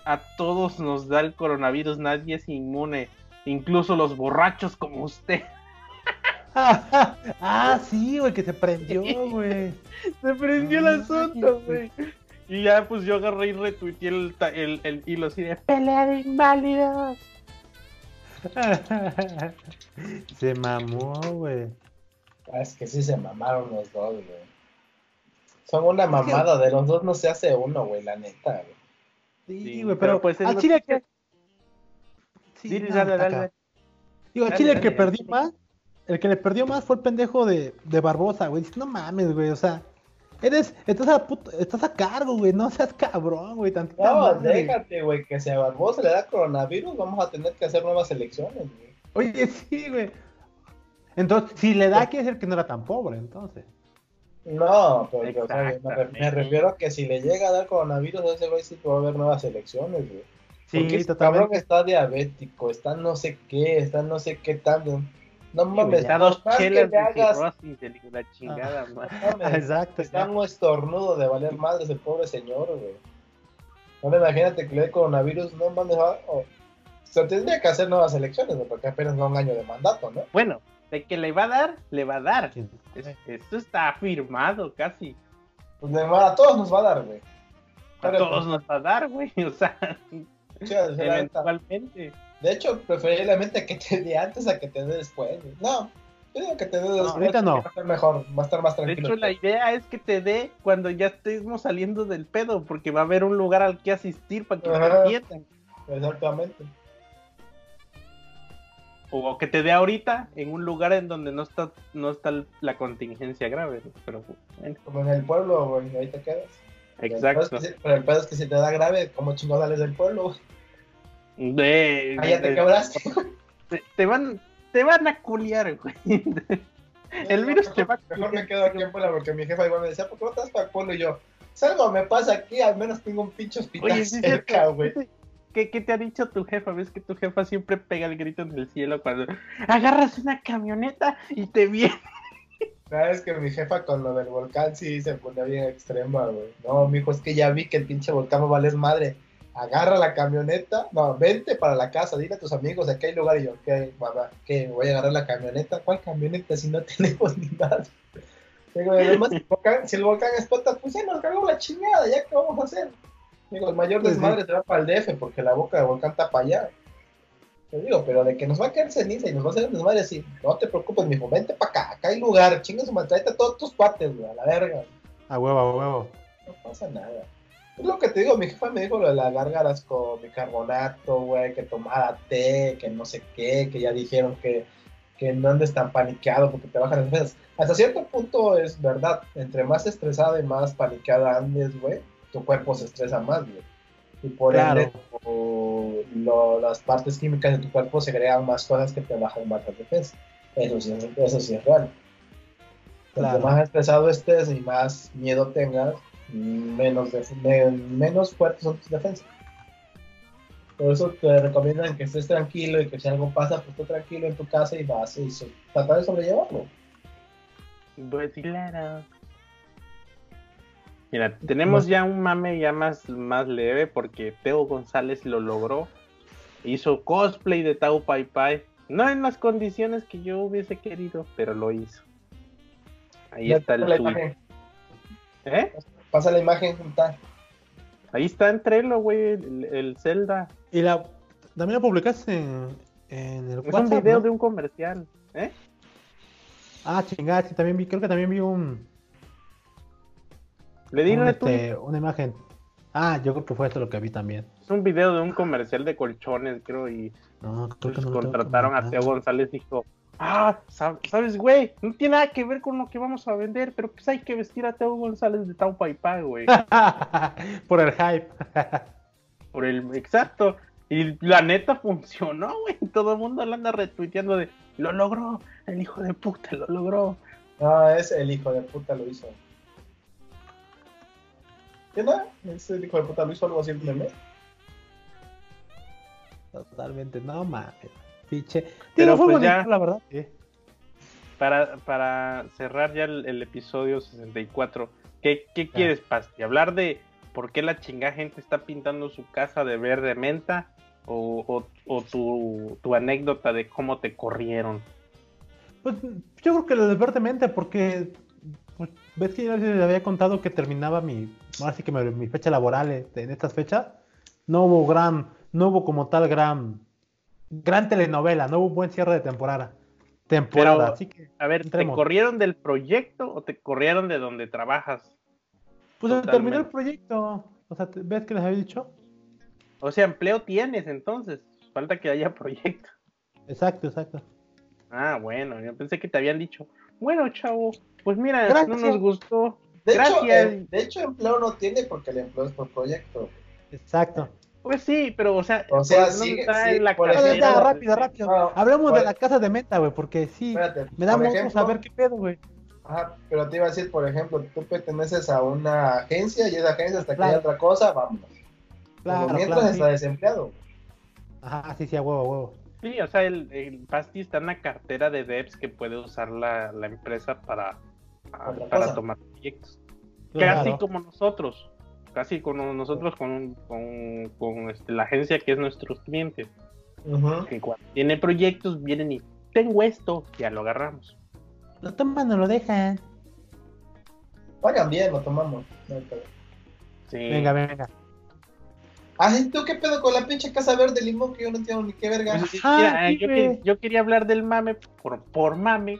a todos nos da el coronavirus, nadie es inmune, incluso los borrachos como usted. ah, sí, güey, que se prendió, güey. se prendió el asunto, güey. Y ya, pues yo agarré y retuiteé el, el, el hilo así de pelea de inválidos. se mamó, güey. Ah, es que sí se mamaron los dos, güey. Son una mamada, de los dos no se hace uno, güey, la neta, güey. Sí, güey, pero, pues a Chile que... Sí, dale, dale, Digo, a Chile el que perdió más, el que le perdió más fue el pendejo de, de Barbosa, güey. no mames, güey, o sea, eres, estás a, estás a cargo, güey, no seas cabrón, güey. No, déjate, güey, que si a Barbosa le da coronavirus, vamos a tener que hacer nuevas elecciones, güey. Oye, sí, güey. Entonces, si le da, quiere decir que no era tan pobre, entonces. No, pero me, refiero a que si le llega a dar coronavirus a ese güey, sí va a haber nuevas elecciones, güey. Sí, Porque ese cabrón está diabético, está no sé qué, está no sé qué tal. No mames, está dos chelas de hagas... la chingada, ah, Exacto. Está un estornudo de valer madres el pobre señor, güey. No imagínate que le dé coronavirus, no mames, o sea, tendría que hacer nuevas elecciones, porque apenas va un año de mandato, ¿no? Bueno, de que le va a dar, le va a dar. esto está firmado casi. Pues a todos nos va a dar, güey. A todos nos va a dar, güey. O sea, eventualmente. De hecho, preferiblemente que te dé antes a que te dé después. No, yo digo que te dé después. ahorita no. Va a estar mejor, va a estar más tranquilo. De hecho, la idea es que te dé cuando ya estemos saliendo del pedo, porque va a haber un lugar al que asistir para que te atiendan. Exactamente o que te dé ahorita en un lugar en donde no está no está la contingencia grave, pero como en el pueblo, güey, ahí te quedas. Exacto. Pero el pedo es que, si te da grave, ¿cómo chingados sales del pueblo? De, ahí ya te quebraste. Te, van te van a culiar, güey. El virus te va a culiar. Mejor me quedo aquí en Puebla porque mi jefa igual me decía, ¿por qué no estás para el pueblo? Y yo, si algo me pasa aquí, al menos tengo un pinche hospital cerca, güey. ¿Qué, te ha dicho tu jefa? ¿Ves que tu jefa siempre pega el grito en el cielo cuando agarras una camioneta y te viene? Sabes que mi jefa con lo del volcán sí se pone bien extrema, güey. No, mijo, es que ya vi que el pinche volcán va a madre. Agarra la camioneta, no, vente para la casa, dile a tus amigos, aquí hay lugar. Y yo, ¿qué, mamá? ¿Qué? ¿Voy a agarrar la camioneta? ¿Cuál camioneta si no tenemos ni nada? Digo, además, si el volcán explota, pues ya nos cargó la chingada, ¿ya qué vamos a hacer? Digo, el mayor desmadre se va para el DF porque la boca de volcán está para allá. Te digo, pero de que nos va a caer ceniza y nos va a hacer un desmadre así, no te preocupes, mijo, vente para acá, acá hay lugar, chinga su madre, a todos tus cuates, güey, a la verga. A huevo, a huevo. No pasa nada. Es lo que te digo, mi jefa me dijo lo de las gárgaras con bicarbonato, güey, que tomara té, que no sé qué, que ya dijeron que, que no andes tan paniqueado porque te bajan las defensas. Hasta cierto punto es verdad, entre más estresada y más paniqueada andes, güey, tu cuerpo se estresa más, Y por ende, las partes químicas de tu cuerpo se crean más cosas que te bajan más la defensa. Eso sí, eso sí es real. Cuanto más estresado estés y más miedo tengas, menos, menos fuertes son tus defensas. Por eso te recomiendan que estés tranquilo y que si algo pasa, pues estés tranquilo en tu casa y vas y tratar de sobrellevarlo. Pues claro. Mira, tenemos ya un mame ya más, más leve porque Teo González lo logró. Hizo cosplay de Tau Pai Pai. No en las condiciones que yo hubiese querido, pero lo hizo. Ahí está el tweet. ¿Eh? Pasa la imagen, está. Ahí está en Trello, güey, el, Zelda. Y la también la publicaste en, en el Es un video de un comercial, ¿eh? Ah, chingada, sí, también vi, creo que también vi un. Le di este, una imagen. Ah, yo creo que fue esto lo que vi también. Es un video de un comercial de colchones, creo, y no, creo que contrataron a Teo González y dijo, ah, sabes, güey, no tiene nada que ver con lo que vamos a vender, pero pues hay que vestir a Teo González de Taupa y güey. Por el hype. Por el, exacto. Y la neta funcionó, güey. Todo el mundo lo anda retuiteando de, lo logró, el hijo de puta lo logró. Ah, es el hijo de puta lo hizo. ¿Qué no? ¿Ese hijo de puta lo hizo algo así en meme? Totalmente, no mames. Piche. Pero pues ya, la verdad. Para, para cerrar ya el, episodio 64, ¿qué, qué ah. quieres, Pasti? ¿Hablar de por qué la chingada gente está pintando su casa de verde menta? ¿O, o, tu, tu, anécdota de cómo te corrieron? Pues yo creo que lo de verde menta, porque ves que yo les había contado que terminaba mi, ahora sí que mi, fecha laboral este, en estas fechas. No hubo gran no hubo como tal gran, gran telenovela, no hubo un buen cierre de temporada. Temporada, así que. A ver, ¿te corrieron del proyecto o te corrieron de donde trabajas? Pues terminó el proyecto. O sea, ¿ves que les había dicho? O sea, empleo tienes entonces. Falta que haya proyecto. Exacto, exacto. Ah, bueno, yo pensé que te habían dicho, bueno, chavo, pues mira, no nos gustó. De Gracias. Hecho, de hecho, empleo no tiene porque el empleo es por proyecto. Exacto. Pues sí, pero o sea, o sea sí, la ya, rápido, rápido. Hablemos de la casa de meta, güey, porque sí, me da mucho saber qué pedo, güey. Ajá, pero te iba a decir, por ejemplo, tú perteneces a una agencia y esa agencia hasta que haya otra cosa, vámonos. Claro, mientras está desempleado. Ajá, sí, sí, a huevo, a huevo. Sí, o sea, el, el Pasti está en la cartera de devs que puede usar la, la empresa para, para tomar proyectos. Casi como nosotros casi con nosotros, con, con, este, la agencia que es nuestros clientes. Que cuando tiene proyectos vienen y tengo esto, ya lo agarramos. Lo toman, no lo dejan. Pagan bien, lo tomamos. Sí. Venga, venga. Ah, ¿tú qué pedo con la pinche casa verde limón que yo no entiendo ni qué verga? Pues, ah, yo, quería hablar del mame por, por mame,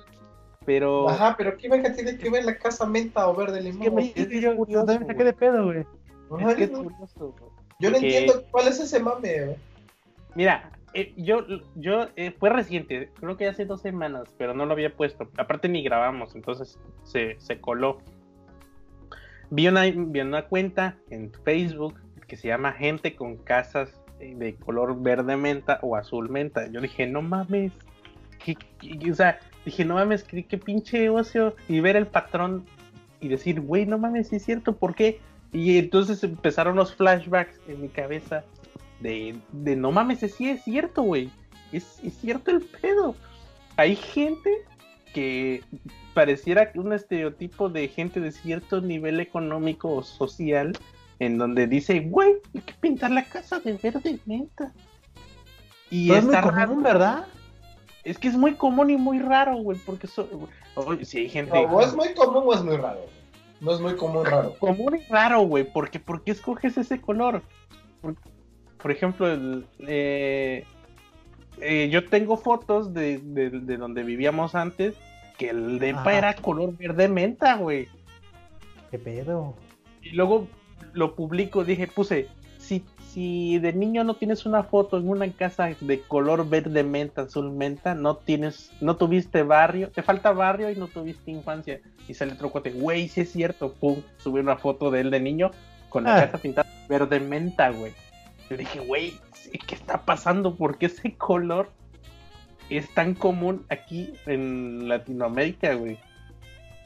pero. Ajá, pero ¿qué verga tiene que ver la casa menta o verde limón? Es que yo, yo, también saqué de pedo, güey. Yo no entiendo cuál es ese mame. Mira, eh, yo, yo eh, fue reciente, creo que hace dos semanas, pero no lo había puesto. Aparte ni grabamos, entonces se, coló. Vi una, vi una cuenta en Facebook que se llama Gente con Casas de color verde menta o azul menta. Yo dije, no mames. o sea, dije, no mames, qué, qué pinche ocio. Y ver el patrón y decir, güey, no mames, sí es cierto, ¿por qué? Y entonces empezaron los flashbacks en mi cabeza de, de no mames, sí es cierto, güey. Es, es, cierto el pedo. Hay gente que pareciera un estereotipo de gente de cierto nivel económico o social en donde dice, güey, hay que pintar la casa de verde menta. Y es muy común, ¿verdad? Es que es muy común y muy raro, güey, porque so... si hay gente... o es muy común o es muy raro. No es muy común raro. Común y raro, güey. Porque, ¿Por qué escoges ese color? Por, ejemplo, eh, eh, yo tengo fotos de, donde vivíamos antes que el depa era color verde menta, güey. ¿Qué pedo? Y luego lo publico, dije, puse, si, si de niño no tienes una foto en una casa de color verde menta, azul menta, no tienes, no tuviste barrio, te falta barrio y no tuviste infancia y sale otro cuate, güey, si es cierto, pum, subí una foto de él de niño con la ah. casa pintada verde menta, güey. Yo dije, güey, ¿qué está pasando? ¿Por qué ese color es tan común aquí en Latinoamérica, güey?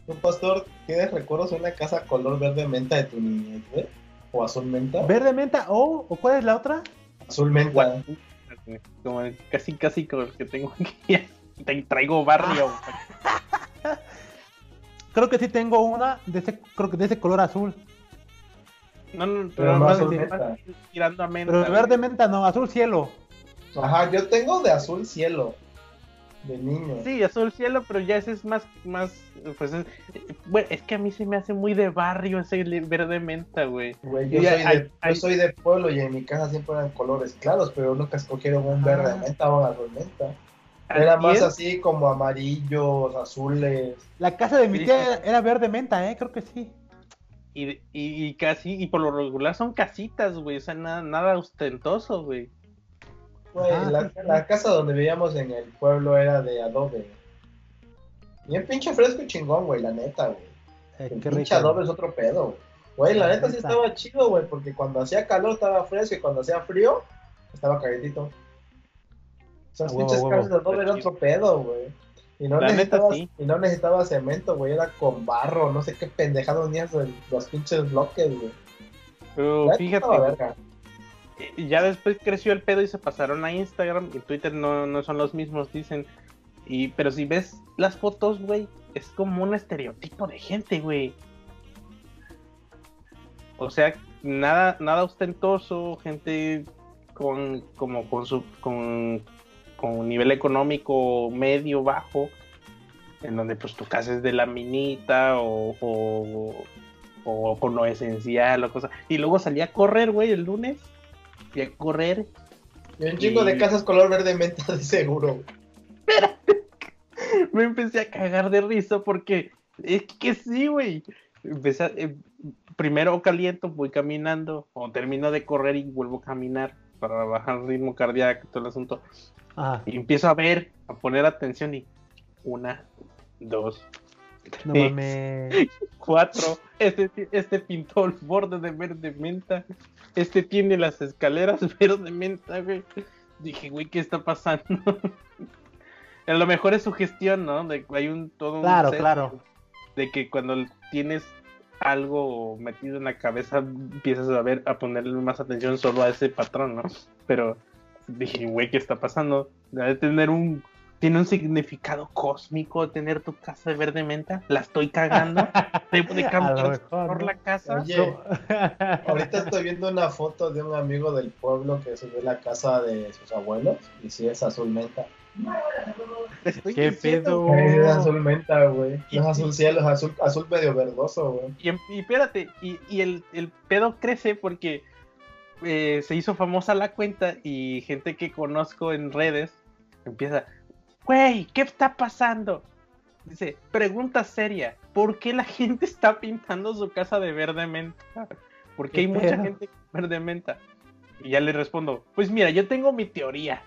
¿Un pastor, tienes recuerdos de una casa color verde menta de tu niñez, güey? ¿O azul menta? ¿Verde menta o, o cuál es la otra? Azul menta. Como casi, casi con el que tengo aquí. Traigo barrio. Creo que sí tengo una de ese, creo que de ese color azul. No, no, pero, más, tirando a menta. Pero verde menta no, azul cielo. Ajá, yo tengo de azul cielo. De niño. Sí, azul cielo, pero ya ese es más, más, pues es, bueno, es que a mí se me hace muy de barrio ese verde menta, güey. Güey, yo, soy de, pueblo y en mi casa siempre eran colores claros, pero nunca escogieron un verde ah. menta o un azul menta. Era más así como amarillos, azules. La casa de mi tía era verde menta, eh, creo que sí. Y, y, casi, y por lo regular son casitas, güey, o sea, nada, nada ostentoso, güey. Güey, la, casa donde vivíamos en el pueblo era de adobe. Y el pinche fresco y chingón, güey, la neta, güey. Eh, el pinche adobe es otro pedo, güey. la, neta, sí estaba chido, güey, porque cuando hacía calor estaba fresco y cuando hacía frío estaba calientito. Esas pinches casas de adobe eran otro pedo, güey. Y no, necesitaba, y no necesitaba cemento, güey, era con barro, no sé qué pendejado tenías los pinches bloques, güey. Pero fíjate, ya después creció el pedo y se pasaron a Instagram y Twitter no, no son los mismos, dicen. Y, pero si ves las fotos, güey, es como un estereotipo de gente, güey. O sea, nada, nada ostentoso, gente con, como con su, con, nivel económico medio, bajo, en donde pues tu casa es de la minita o, o, o con lo esencial o cosa. Y luego salí a correr, güey, el lunes y a correr. Y un chingo de casas color verde menta de seguro. Espérate. Me empecé a cagar de risa porque es que sí, güey. Empecé eh, primero caliento, voy caminando, o termino de correr y vuelvo a caminar para bajar el ritmo cardíaco, todo el asunto. Y empiezo a ver, a poner atención y una, dos, no mames. Cuatro. Este, este pintó el borde de verde menta. Este tiene las escaleras verde menta, güey. Dije, güey, ¿qué está pasando? a lo mejor es su gestión, ¿no? De, hay un todo Claro, claro. De que cuando tienes algo metido en la cabeza empiezas a ver, a ponerle más atención solo a ese patrón, ¿no? Pero dije, güey, ¿qué está pasando? Debe tener un tiene un significado cósmico tener tu casa de verde menta. La estoy cagando. Debo de cambiar por la casa. Oye, ahorita estoy viendo una foto de un amigo del pueblo que subió la casa de sus abuelos y sí es azul menta. ¿Qué pedo? Es azul menta, güey. No es azul cielo, es azul, azul medio verdoso, güey. Y, espérate, y, y el, el, pedo crece porque eh, se hizo famosa la cuenta y gente que conozco en redes empieza, güey, ¿qué está pasando? Dice, pregunta seria, ¿por qué la gente está pintando su casa de verde menta? Porque hay mucha gente verde menta. Y ya le respondo, pues mira, yo tengo mi teoría.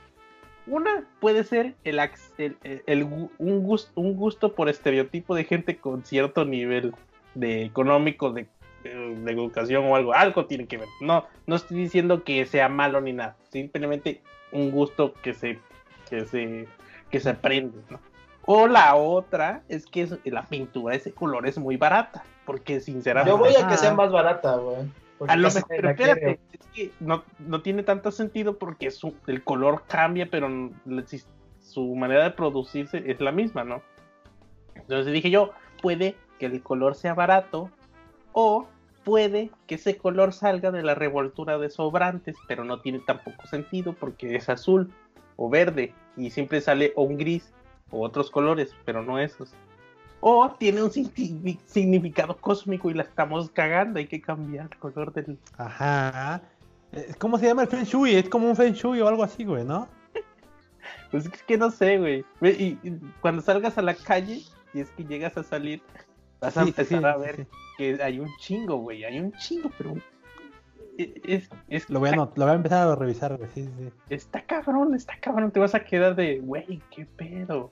Una puede ser el, un, gusto, un gusto por estereotipo de gente con cierto nivel de económico, de, de, educación o algo. Algo tiene que ver. No, no estoy diciendo que sea malo ni nada. Simplemente un gusto que se, que se que se prende, ¿no? O la otra es que la pintura ese color es muy barata, porque sinceramente... Yo voy a que sea más barata, güey. A lo mejor, pero espérate, es que no, tiene tanto sentido porque su, el color cambia, pero su manera de producirse es la misma, ¿no? Entonces dije yo, puede que el color sea barato o puede que ese color salga de la revoltura de sobrantes, pero no tiene tampoco sentido porque es azul o verde y siempre sale o un gris o otros colores, pero no esos. O tiene un significado cósmico y la estamos cagando, hay que cambiar el color del... Ajá. Eh, ¿Cómo se llama el Feng Shui? Es como un Feng Shui o algo así, güey, ¿no? pues es que no sé, güey. Y, cuando salgas a la calle, y es que llegas a salir, vas a empezar a ver que hay un chingo, güey. Hay un chingo, pero es, lo, voy a lo voy a empezar a revisar, Está cabrón, está cabrón. Te vas a quedar de, güey, qué pedo.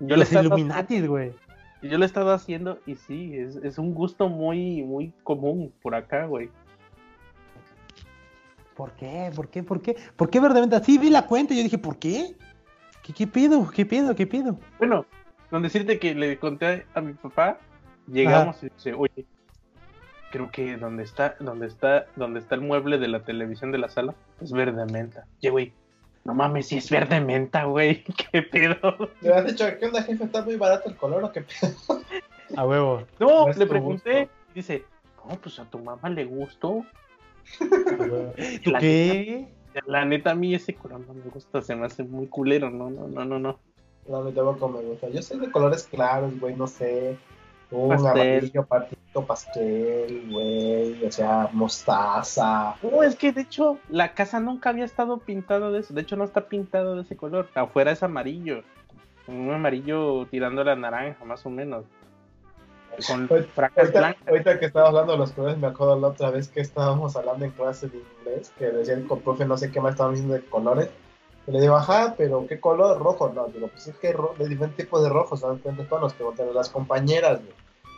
Yo Los Illuminati, güey. Yo lo he estado haciendo y sí, es, un gusto muy, muy común por acá, güey. ¿Por qué? ¿Por qué? ¿Por qué? ¿Por qué verdaderamente? Sí, vi la cuenta y yo dije, ¿por qué? ¿Qué, qué pido? ¿Qué pido? ¿Qué pido? Bueno, con decirte que le conté a mi papá, llegamos y dice, oye, creo que donde está, donde está, donde está el mueble de la televisión de la sala es verde menta. Oye, güey, no mames, si es verde menta, güey, qué pedo. Le has dicho, ¿qué onda, jefe? ¿Está muy barato el color o qué pedo? A huevo. No, le pregunté, dice, no, pues a tu mamá le gustó. ¿Tú qué? La neta, a mí ese color no me gusta, se me hace muy culero, no, no, no, no, no. No, me tampoco me gusta. Yo soy de colores claros, güey, no sé. Un amarillo patito pastel, güey, o sea, mostaza. No, es que de hecho la casa nunca había estado pintada de eso. De hecho, no está pintado de ese color. Afuera es amarillo. Un amarillo tirando la naranja, más o menos. Con ahorita, ahorita, que estaba hablando de los colores, me acuerdo la otra vez que estábamos hablando en clase de inglés, que decían con profe no sé qué más estaban diciendo de colores. Y le digo, ajá, pero ¿qué color? Rojo. No, digo, pues es que hay diferentes tipos de rojos, ¿sabes? Diferentes tonos, que las compañeras,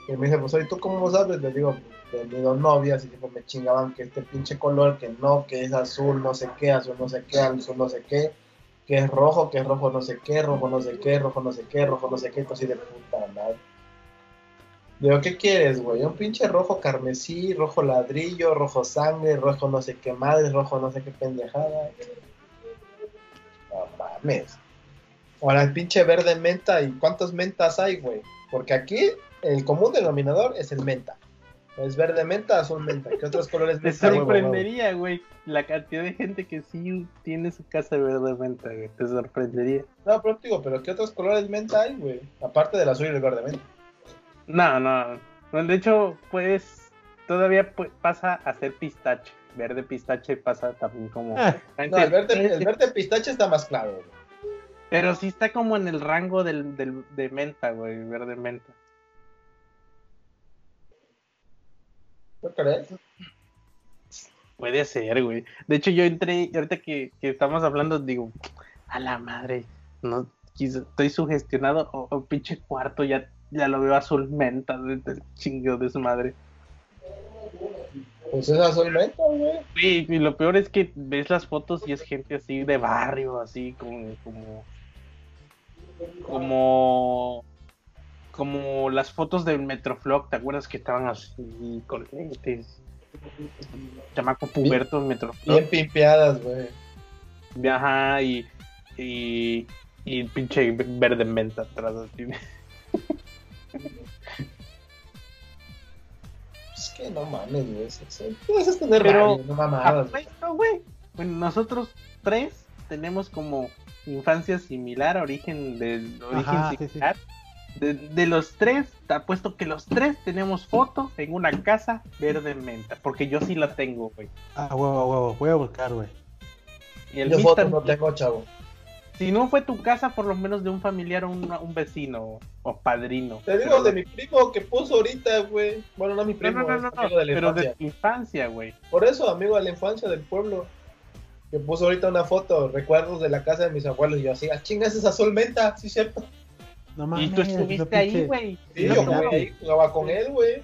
Y me dice, pues, ¿y tú cómo sabes? Le digo, he tenido novias y tipo me chingaban que este pinche color, que no, que es azul, no sé qué, azul, no sé qué, azul, no sé qué, que es rojo, que es rojo, no sé qué, rojo, no sé qué, rojo, no sé qué, rojo, no sé qué, así de puta madre. Digo, ¿qué quieres, güey? Un pinche rojo carmesí, rojo ladrillo, rojo sangre, rojo no sé qué madre, rojo no sé qué pendejada. No mames. Ahora el pinche verde menta, ¿y cuántas mentas hay, güey? Porque aquí el común denominador es el menta. Es verde menta, azul menta. ¿Qué otros colores menta? Te sorprendería, güey, la cantidad de gente que sí tiene su casa verde menta, güey. Te sorprendería. No, pero digo, pero ¿qué otros colores menta hay, güey? Aparte del azul y el verde menta. No, no. De hecho, pues todavía pasa a ser pistache. Verde pistache pasa también como. Ah, no, el verde, el verde pistache está más claro. Güey. Pero sí está como en el rango del, del, de menta, güey. Verde menta. Puede ser, güey. De hecho, yo entré, ahorita que, que estamos hablando, digo, a la madre, no estoy sugestionado, o, pinche cuarto ya ya lo veo azul menta desde el chingo de su madre. Pues es azul menta, güey. Sí, y lo peor es que ves las fotos y es gente así de barrio, así como. como. como. Como las fotos del Metroflog, ¿te acuerdas que estaban así con lentes? Chamaco puberto Metroflog. Bien pimpeadas, güey. Ajá, y. y. y pinche verde menta atrás así. Es que no mames, güey. Eso es tener Pero, no mamadas. güey. Bueno, nosotros tres tenemos como infancia similar, origen del origen similar. De, los tres, te apuesto que los tres tenemos fotos en una casa verde menta, porque yo sí la tengo, güey. Ah, huevo, huevo, voy a buscar, güey. Yo fotos no tengo, chavo. Si no fue tu casa, por lo menos de un familiar o un, vecino o padrino. Te digo de mi primo que puso ahorita, güey. Bueno, no mi primo, no, no, no, de pero de tu infancia, güey. Por eso, amigo de la infancia del pueblo. Que puso ahorita una foto, recuerdos de la casa de mis abuelos. Y yo así, ah, chingas esa sol menta, sí, cierto. No mames, y tú estuviste ahí, güey. Sí, yo jugaba con él, güey.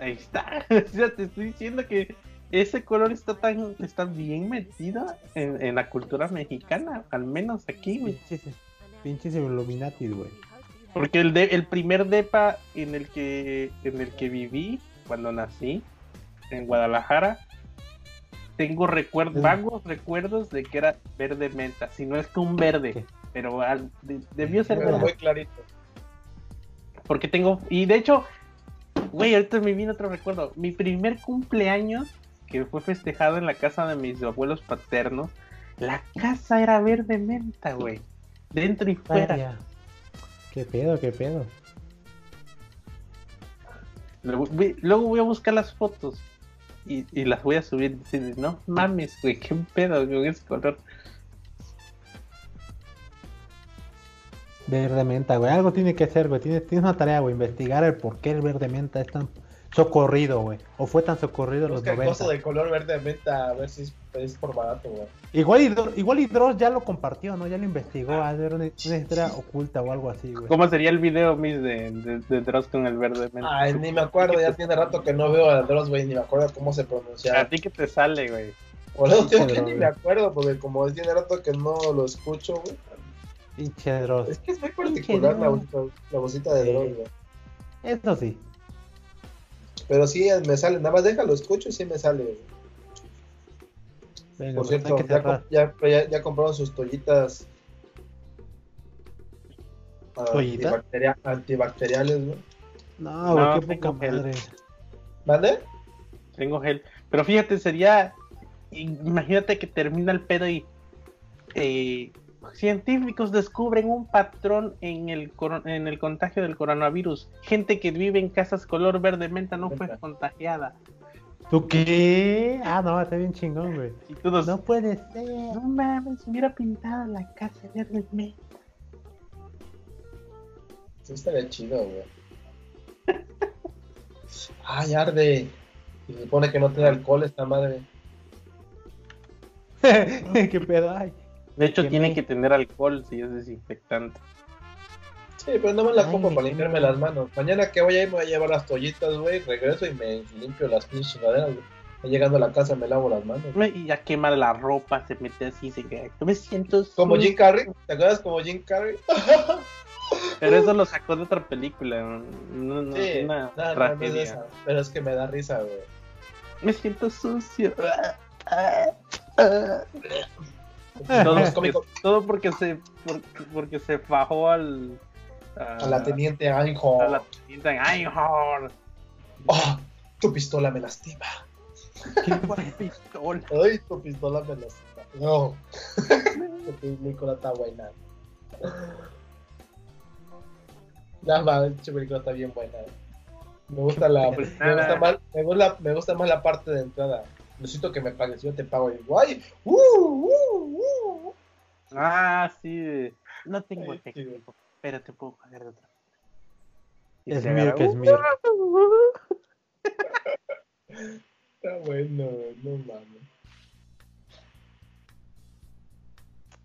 Ahí está. ya te estoy diciendo que ese color está tan está bien metido en, la cultura mexicana, al menos aquí, güey. Pinches, Illuminati, güey. Porque el, de, el primer depa en el que en el que viví cuando nací en Guadalajara tengo recuerdos, vagos recuerdos de que era verde menta, si no es que un verde, pero debió ser muy clarito. Porque tengo y de hecho, güey, ahorita me viene otro recuerdo, mi primer cumpleaños que fue festejado en la casa de mis abuelos paternos, la casa era verde menta, güey. Dentro y fuera. Qué pedo, qué pedo. Luego voy a buscar las fotos y, las voy a subir. no mames, güey, qué pedo con ese color. Verde menta, güey. Algo tiene que ser, güey. Tienes, tienes una tarea, güey. Investigar el por qué el verde menta es tan socorrido, güey. O fue tan socorrido en los 90. cosa de color verde menta, a ver si es, por barato, güey. Igual y, igual y Dross ya lo compartió, ¿no? Ya lo investigó, a ver una, historia oculta o algo así, güey. ¿Cómo sería el video, mis, de, de, Dross con el verde menta? Ay, ni me acuerdo, ya tiene rato que no veo a Dross, güey, ni me acuerdo cómo se pronuncia. A ti que te sale, güey. Boludo, tío, que ni me acuerdo, porque como tiene rato que no lo escucho, güey. Pinche Dross. Es que es muy particular la, la, vocita de Dross, güey. Eso sí. Pero sí me sale, nada más déjalo, escucho y sí me sale. Por pues cierto, ya, ya, ya, compraron sus toallitas antibacteriales, ¿no? No, güey, qué poca madre. ¿Vale? Tengo gel. Pero fíjate, sería imagínate que termina el pedo y eh, científicos descubren un patrón en el, en el contagio del coronavirus. Gente que vive en casas color verde menta no fue contagiada. ¿Tú qué? Ah, no, está bien chingón, güey. No puede ser. No mames, hubiera pintado la casa verde menta. Sí, estaría chido, güey. Ay, arde. Y se supone que no tiene alcohol esta madre. ¿Qué pedo hay? De hecho, tiene que tener alcohol si es desinfectante. Sí, pero no me la pongo para limpiarme las manos. Mañana que voy a ir me voy a llevar las toallitas, güey. Regreso y me limpio las pinches chingaderas, güey. Llegando a la casa me lavo las manos. Y ya quema la ropa, se mete así, se queda. me siento. Como Jim Carrey, ¿te acuerdas como Jim Carrey? Pero eso lo sacó de otra película. No, no, sí, una tragedia. pero es que me da risa, güey. Me siento sucio. todo, todo, porque se porque, se fajó al a, la teniente Einhorn. A la teniente Einhorn. Oh, tu pistola me lastima. ¿Qué pistola? Ay, tu pistola me lastima. No. película está buena. La madre, película está bien buena. Me gusta la. Pues me, gusta más, me, gusta, me gusta más la parte de entrada. Necesito que me pagues, yo te pago. Y guay. Uh, uh, uh. Ah, sí. No tengo Ay, técnico, pero te puedo pagar de otra. Es mío, que es mío. Está bueno, no mames.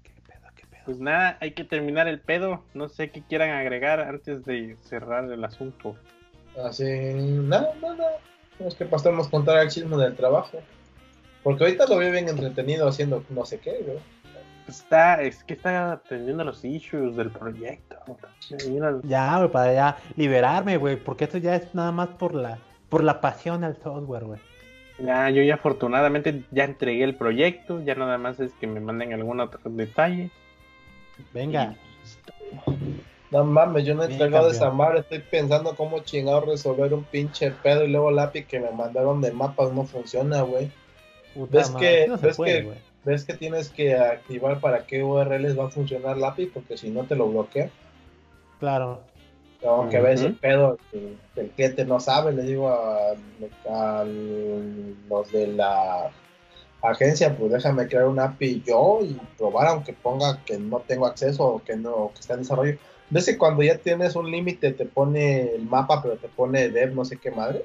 ¿Qué pedo, qué pedo? Pues nada, hay que terminar el pedo. No sé qué quieran agregar antes de cerrar el asunto. Así, nada, nada. Es que pasamos a contar el chisme del trabajo. Porque ahorita lo veo bien entretenido haciendo no sé qué, güey. Está, es que está atendiendo los issues del proyecto. Ya, güey, para ya liberarme, güey, porque esto ya es nada más por la, por la pasión al software, güey. Ya, yo ya afortunadamente ya entregué el proyecto, ya nada más es que me manden algún otro detalle. Venga. No mames, yo no he entregado esa madre, estoy pensando cómo chingado resolver un pinche pedo y luego el API que me mandaron de mapas no funciona, güey. ¿Ves que, ves, que, ¿Ves que tienes que activar para qué URLs va a funcionar el API? Porque si no te lo bloquea. Claro. Aunque ves el pedo que el cliente no sabe, le digo a, los de la agencia, pues déjame crear un API yo y probar, aunque ponga que no tengo acceso o que no que está en desarrollo. ¿Ves que cuando ya tienes un límite te pone el mapa, pero te pone dev no sé qué madre?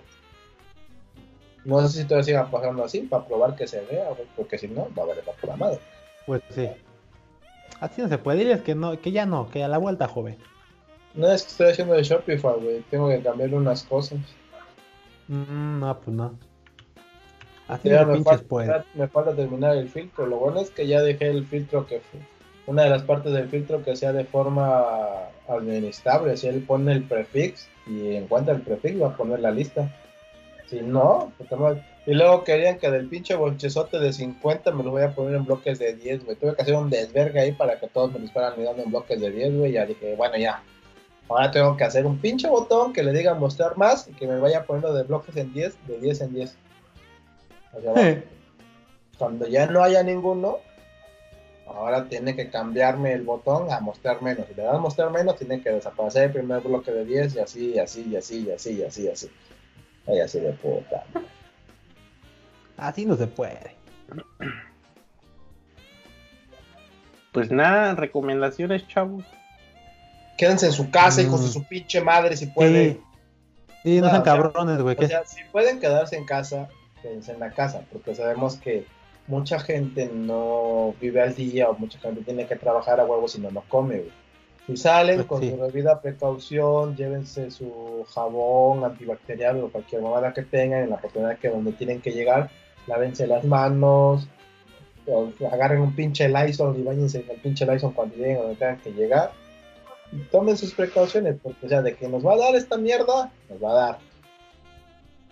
No sé si todavía siga pasando así para probar que se vea, porque si no, va a valer la madre. Pues sí. Así no se puede, diles que no, que ya no, que a la vuelta, joven. No, es que estoy haciendo de Shopify, güey. Tengo que cambiarle unas cosas. Mm, no, pues no. Así ya me, falta, me falta terminar el filtro. Lo bueno es que ya dejé el filtro que fue. Una de las partes del filtro que sea de forma administrable. Si él pone el prefix y encuentra el prefix, va a poner la lista. Si no, pues Y luego querían que del pinche bolchezote de 50 me lo voy a poner en bloques de 10, güey. Tuve que hacer un desverga ahí para que todos me lo fueran mirando en bloques de 10, güey. Ya dije, bueno, ya. Ahora tengo que hacer un pinche botón que le diga mostrar más y que me vaya poniendo de bloques en 10, de 10 en 10. Cuando ya no haya ninguno, ahora tiene que cambiarme el botón a mostrar menos. Si le das mostrar menos, tiene que desaparecer el primer bloque de 10 y así, y así, y así, y así, y así, y así. Ay, así de puta. Así no se puede. Pues nada, recomendaciones, chavos. Quédense en su casa, hijos de mm. su pinche madre, si pueden. Sí, no, sean cabrones, güey. O sea, si pueden quedarse en casa, quédense en la casa, porque sabemos que mucha gente no vive al día o mucha gente tiene que trabajar a huevo si no, no come, güey. Si salen con su debida precaución, llévense su jabón antibacterial o cualquier mamada que tengan en la oportunidad que donde tienen que llegar, lávense las manos, agarren un pinche Lysol y bañense en el pinche Lysol cuando lleguen donde tengan que llegar. Y tomen sus precauciones, porque o sea, de que nos va a dar esta mierda, nos va a dar.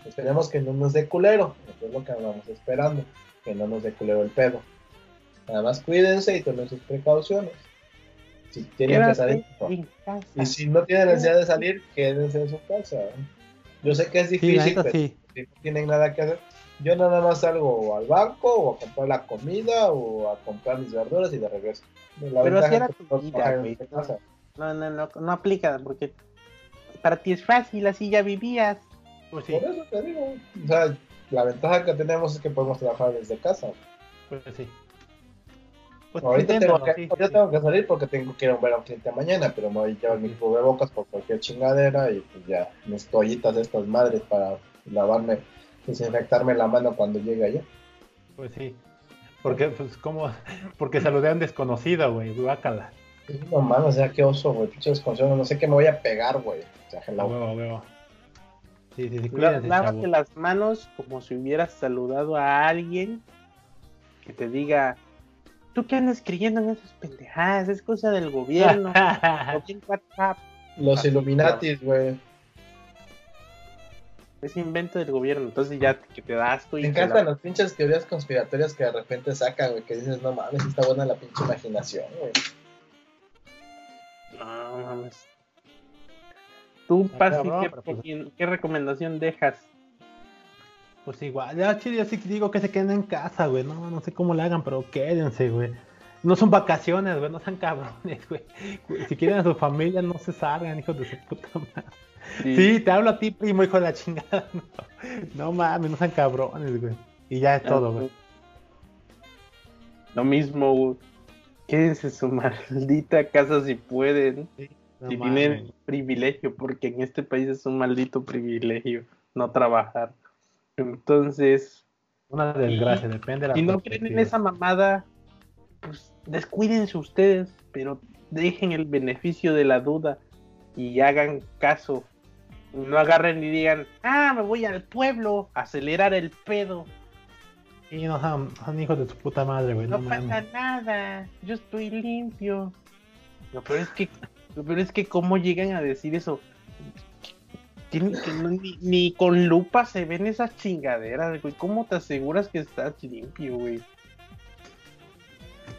Esperemos que no nos dé culero, eso es lo que andamos esperando, que no nos dé culero el pedo. Nada más cuídense y tomen sus precauciones. Si tienen que salir. Y si no tienen necesidad de salir, quédense en su casa. Yo sé que es difícil, pero si no tienen nada que hacer, Yo nada más salgo al banco o a comprar la comida o a comprar mis verduras y de regreso. Pero así era tu vida, güey. No, no, no, no aplica porque para ti es fácil, así ya vivías. Pues sí. Por eso te digo. O sea, la ventaja que tenemos es que podemos trabajar desde casa. Pues sí. Pues ahorita tengo, que, tengo que salir porque tengo que ir a ver a un cliente mañana, pero me voy a llevar mi cubrebocas por cualquier chingadera y pues ya mis toallitas de estas madres para lavarme, desinfectarme la mano cuando llegue allá. Pues sí. Porque, pues, como, porque saludé a un desconocido, güey, guácala. No mames, o sea, qué oso, güey, pinche desconocido, no sé qué me voy a pegar, güey. O sea, hello. Huevo, huevo. Sí, sí, sí, Lávate las manos como si hubieras saludado a alguien que te diga, ¿tú qué andas creyendo en esas pendejadas? Es cosa del gobierno. WhatsApp. Los Illuminatis, güey. Es invento del gobierno, entonces ya que te das tú. Me encantan las pinches teorías conspiratorias que de repente sacan, güey, que dices, no mames, está buena la pinche imaginación, güey. No mames. Tú, Pasi, ¿qué, pues, ¿qué, recomendación dejas? Pues igual, ya chile, sí digo que se queden en casa, güey. No, no sé cómo le hagan, pero quédense, güey. No son vacaciones, güey, no sean cabrones, güey. Si quieren a su familia, no se salgan, hijos de su puta madre. Sí. te hablo a ti, primo, hijo de la chingada. No, mames, no sean cabrones, güey. Y ya es todo, güey. Lo mismo, güey. Quédense en su maldita casa si pueden. si tienen privilegio, porque en este país es un maldito privilegio no trabajar. Entonces. Una desgracia, depende de la Si no creen en esa mamada, pues descuídense ustedes, pero dejen el beneficio de la duda y hagan caso. No agarren y digan, ah, me voy al pueblo a acelerar el pedo. Y no son, hijos de su puta madre, güey. No, pasa nada, yo estoy limpio. Lo peor es que, lo peor es que cómo llegan a decir eso. Ni, con lupa se ven esas chingaderas, güey. ¿Cómo te aseguras que estás limpio, güey?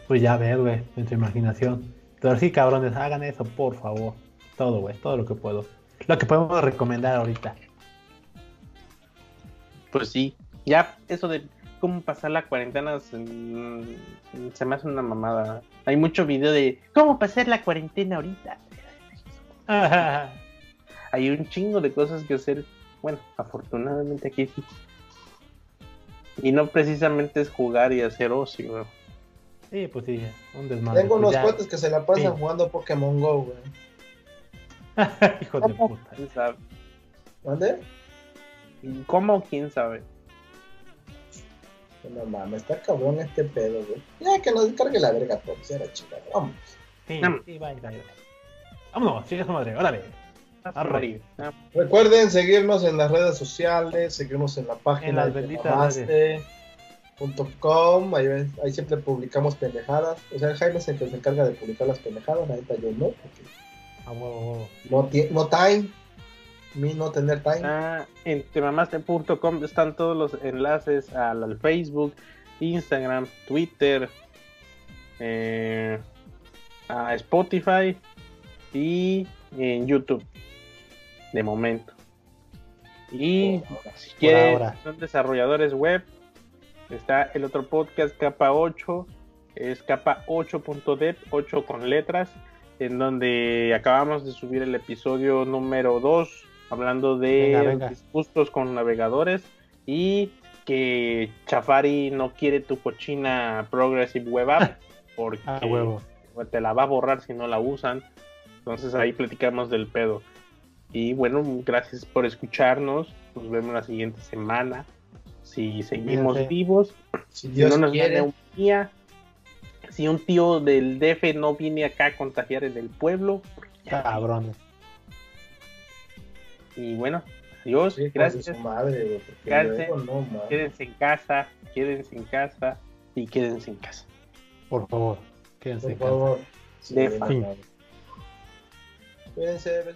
Pues ya ves, güey, en tu imaginación. Pero sí, cabrones, hagan eso, por favor. Todo, güey, todo lo que puedo. Lo que podemos recomendar ahorita. Pues sí, ya eso de cómo pasar la cuarentena se, me hace una mamada. Hay mucho video de cómo pasar la cuarentena ahorita. Hay un chingo de cosas que hacer. Bueno, afortunadamente aquí sí. Y no precisamente es jugar y hacer ocio. Sí, pues sí, un desmadre. Tengo pues unos cuates que se la pasan jugando Pokémon Go, güey. Hijo de puta. ¿Quién sabe? ¿Dónde? ¿Cómo? ¿Quién sabe? No mames, está cabrón este pedo, güey. Ya que nos descargue la verga todo, era chingada. Vamos. Sí, sí, vaya, vaya. Vámonos, sigue su madre, órale. Arre. Recuerden seguirnos en las redes sociales, seguirnos en la página de .com, ahí, ahí, siempre publicamos pendejadas. O sea, Jaime es el que se encarga de publicar las pendejadas, ahorita yo no, porque ah, wow, no, no time mi no tener time. Ah, en temamaste.com están todos los enlaces al, Facebook, Instagram, Twitter, eh, a Spotify y en YouTube. De momento. Y si quieren, son desarrolladores web, está el otro podcast, capa 8, es capa 8.dev, 8 con letras, en donde acabamos de subir el episodio número 2 hablando de gustos con navegadores y que Chafari no quiere tu cochina Progressive Web App porque ah, te la va a borrar si no la usan. Entonces ahí platicamos del pedo. Y bueno, gracias por escucharnos. Nos vemos la siguiente semana. Si seguimos vivos, si, no nos viene un día, si un tío del DF no viene acá a contagiar en el pueblo, cabrones. Y bueno, adiós, gracias. madre, quédense en casa, quédense en casa y quédense en casa. Por favor, quédense en favor. casa. Quédense.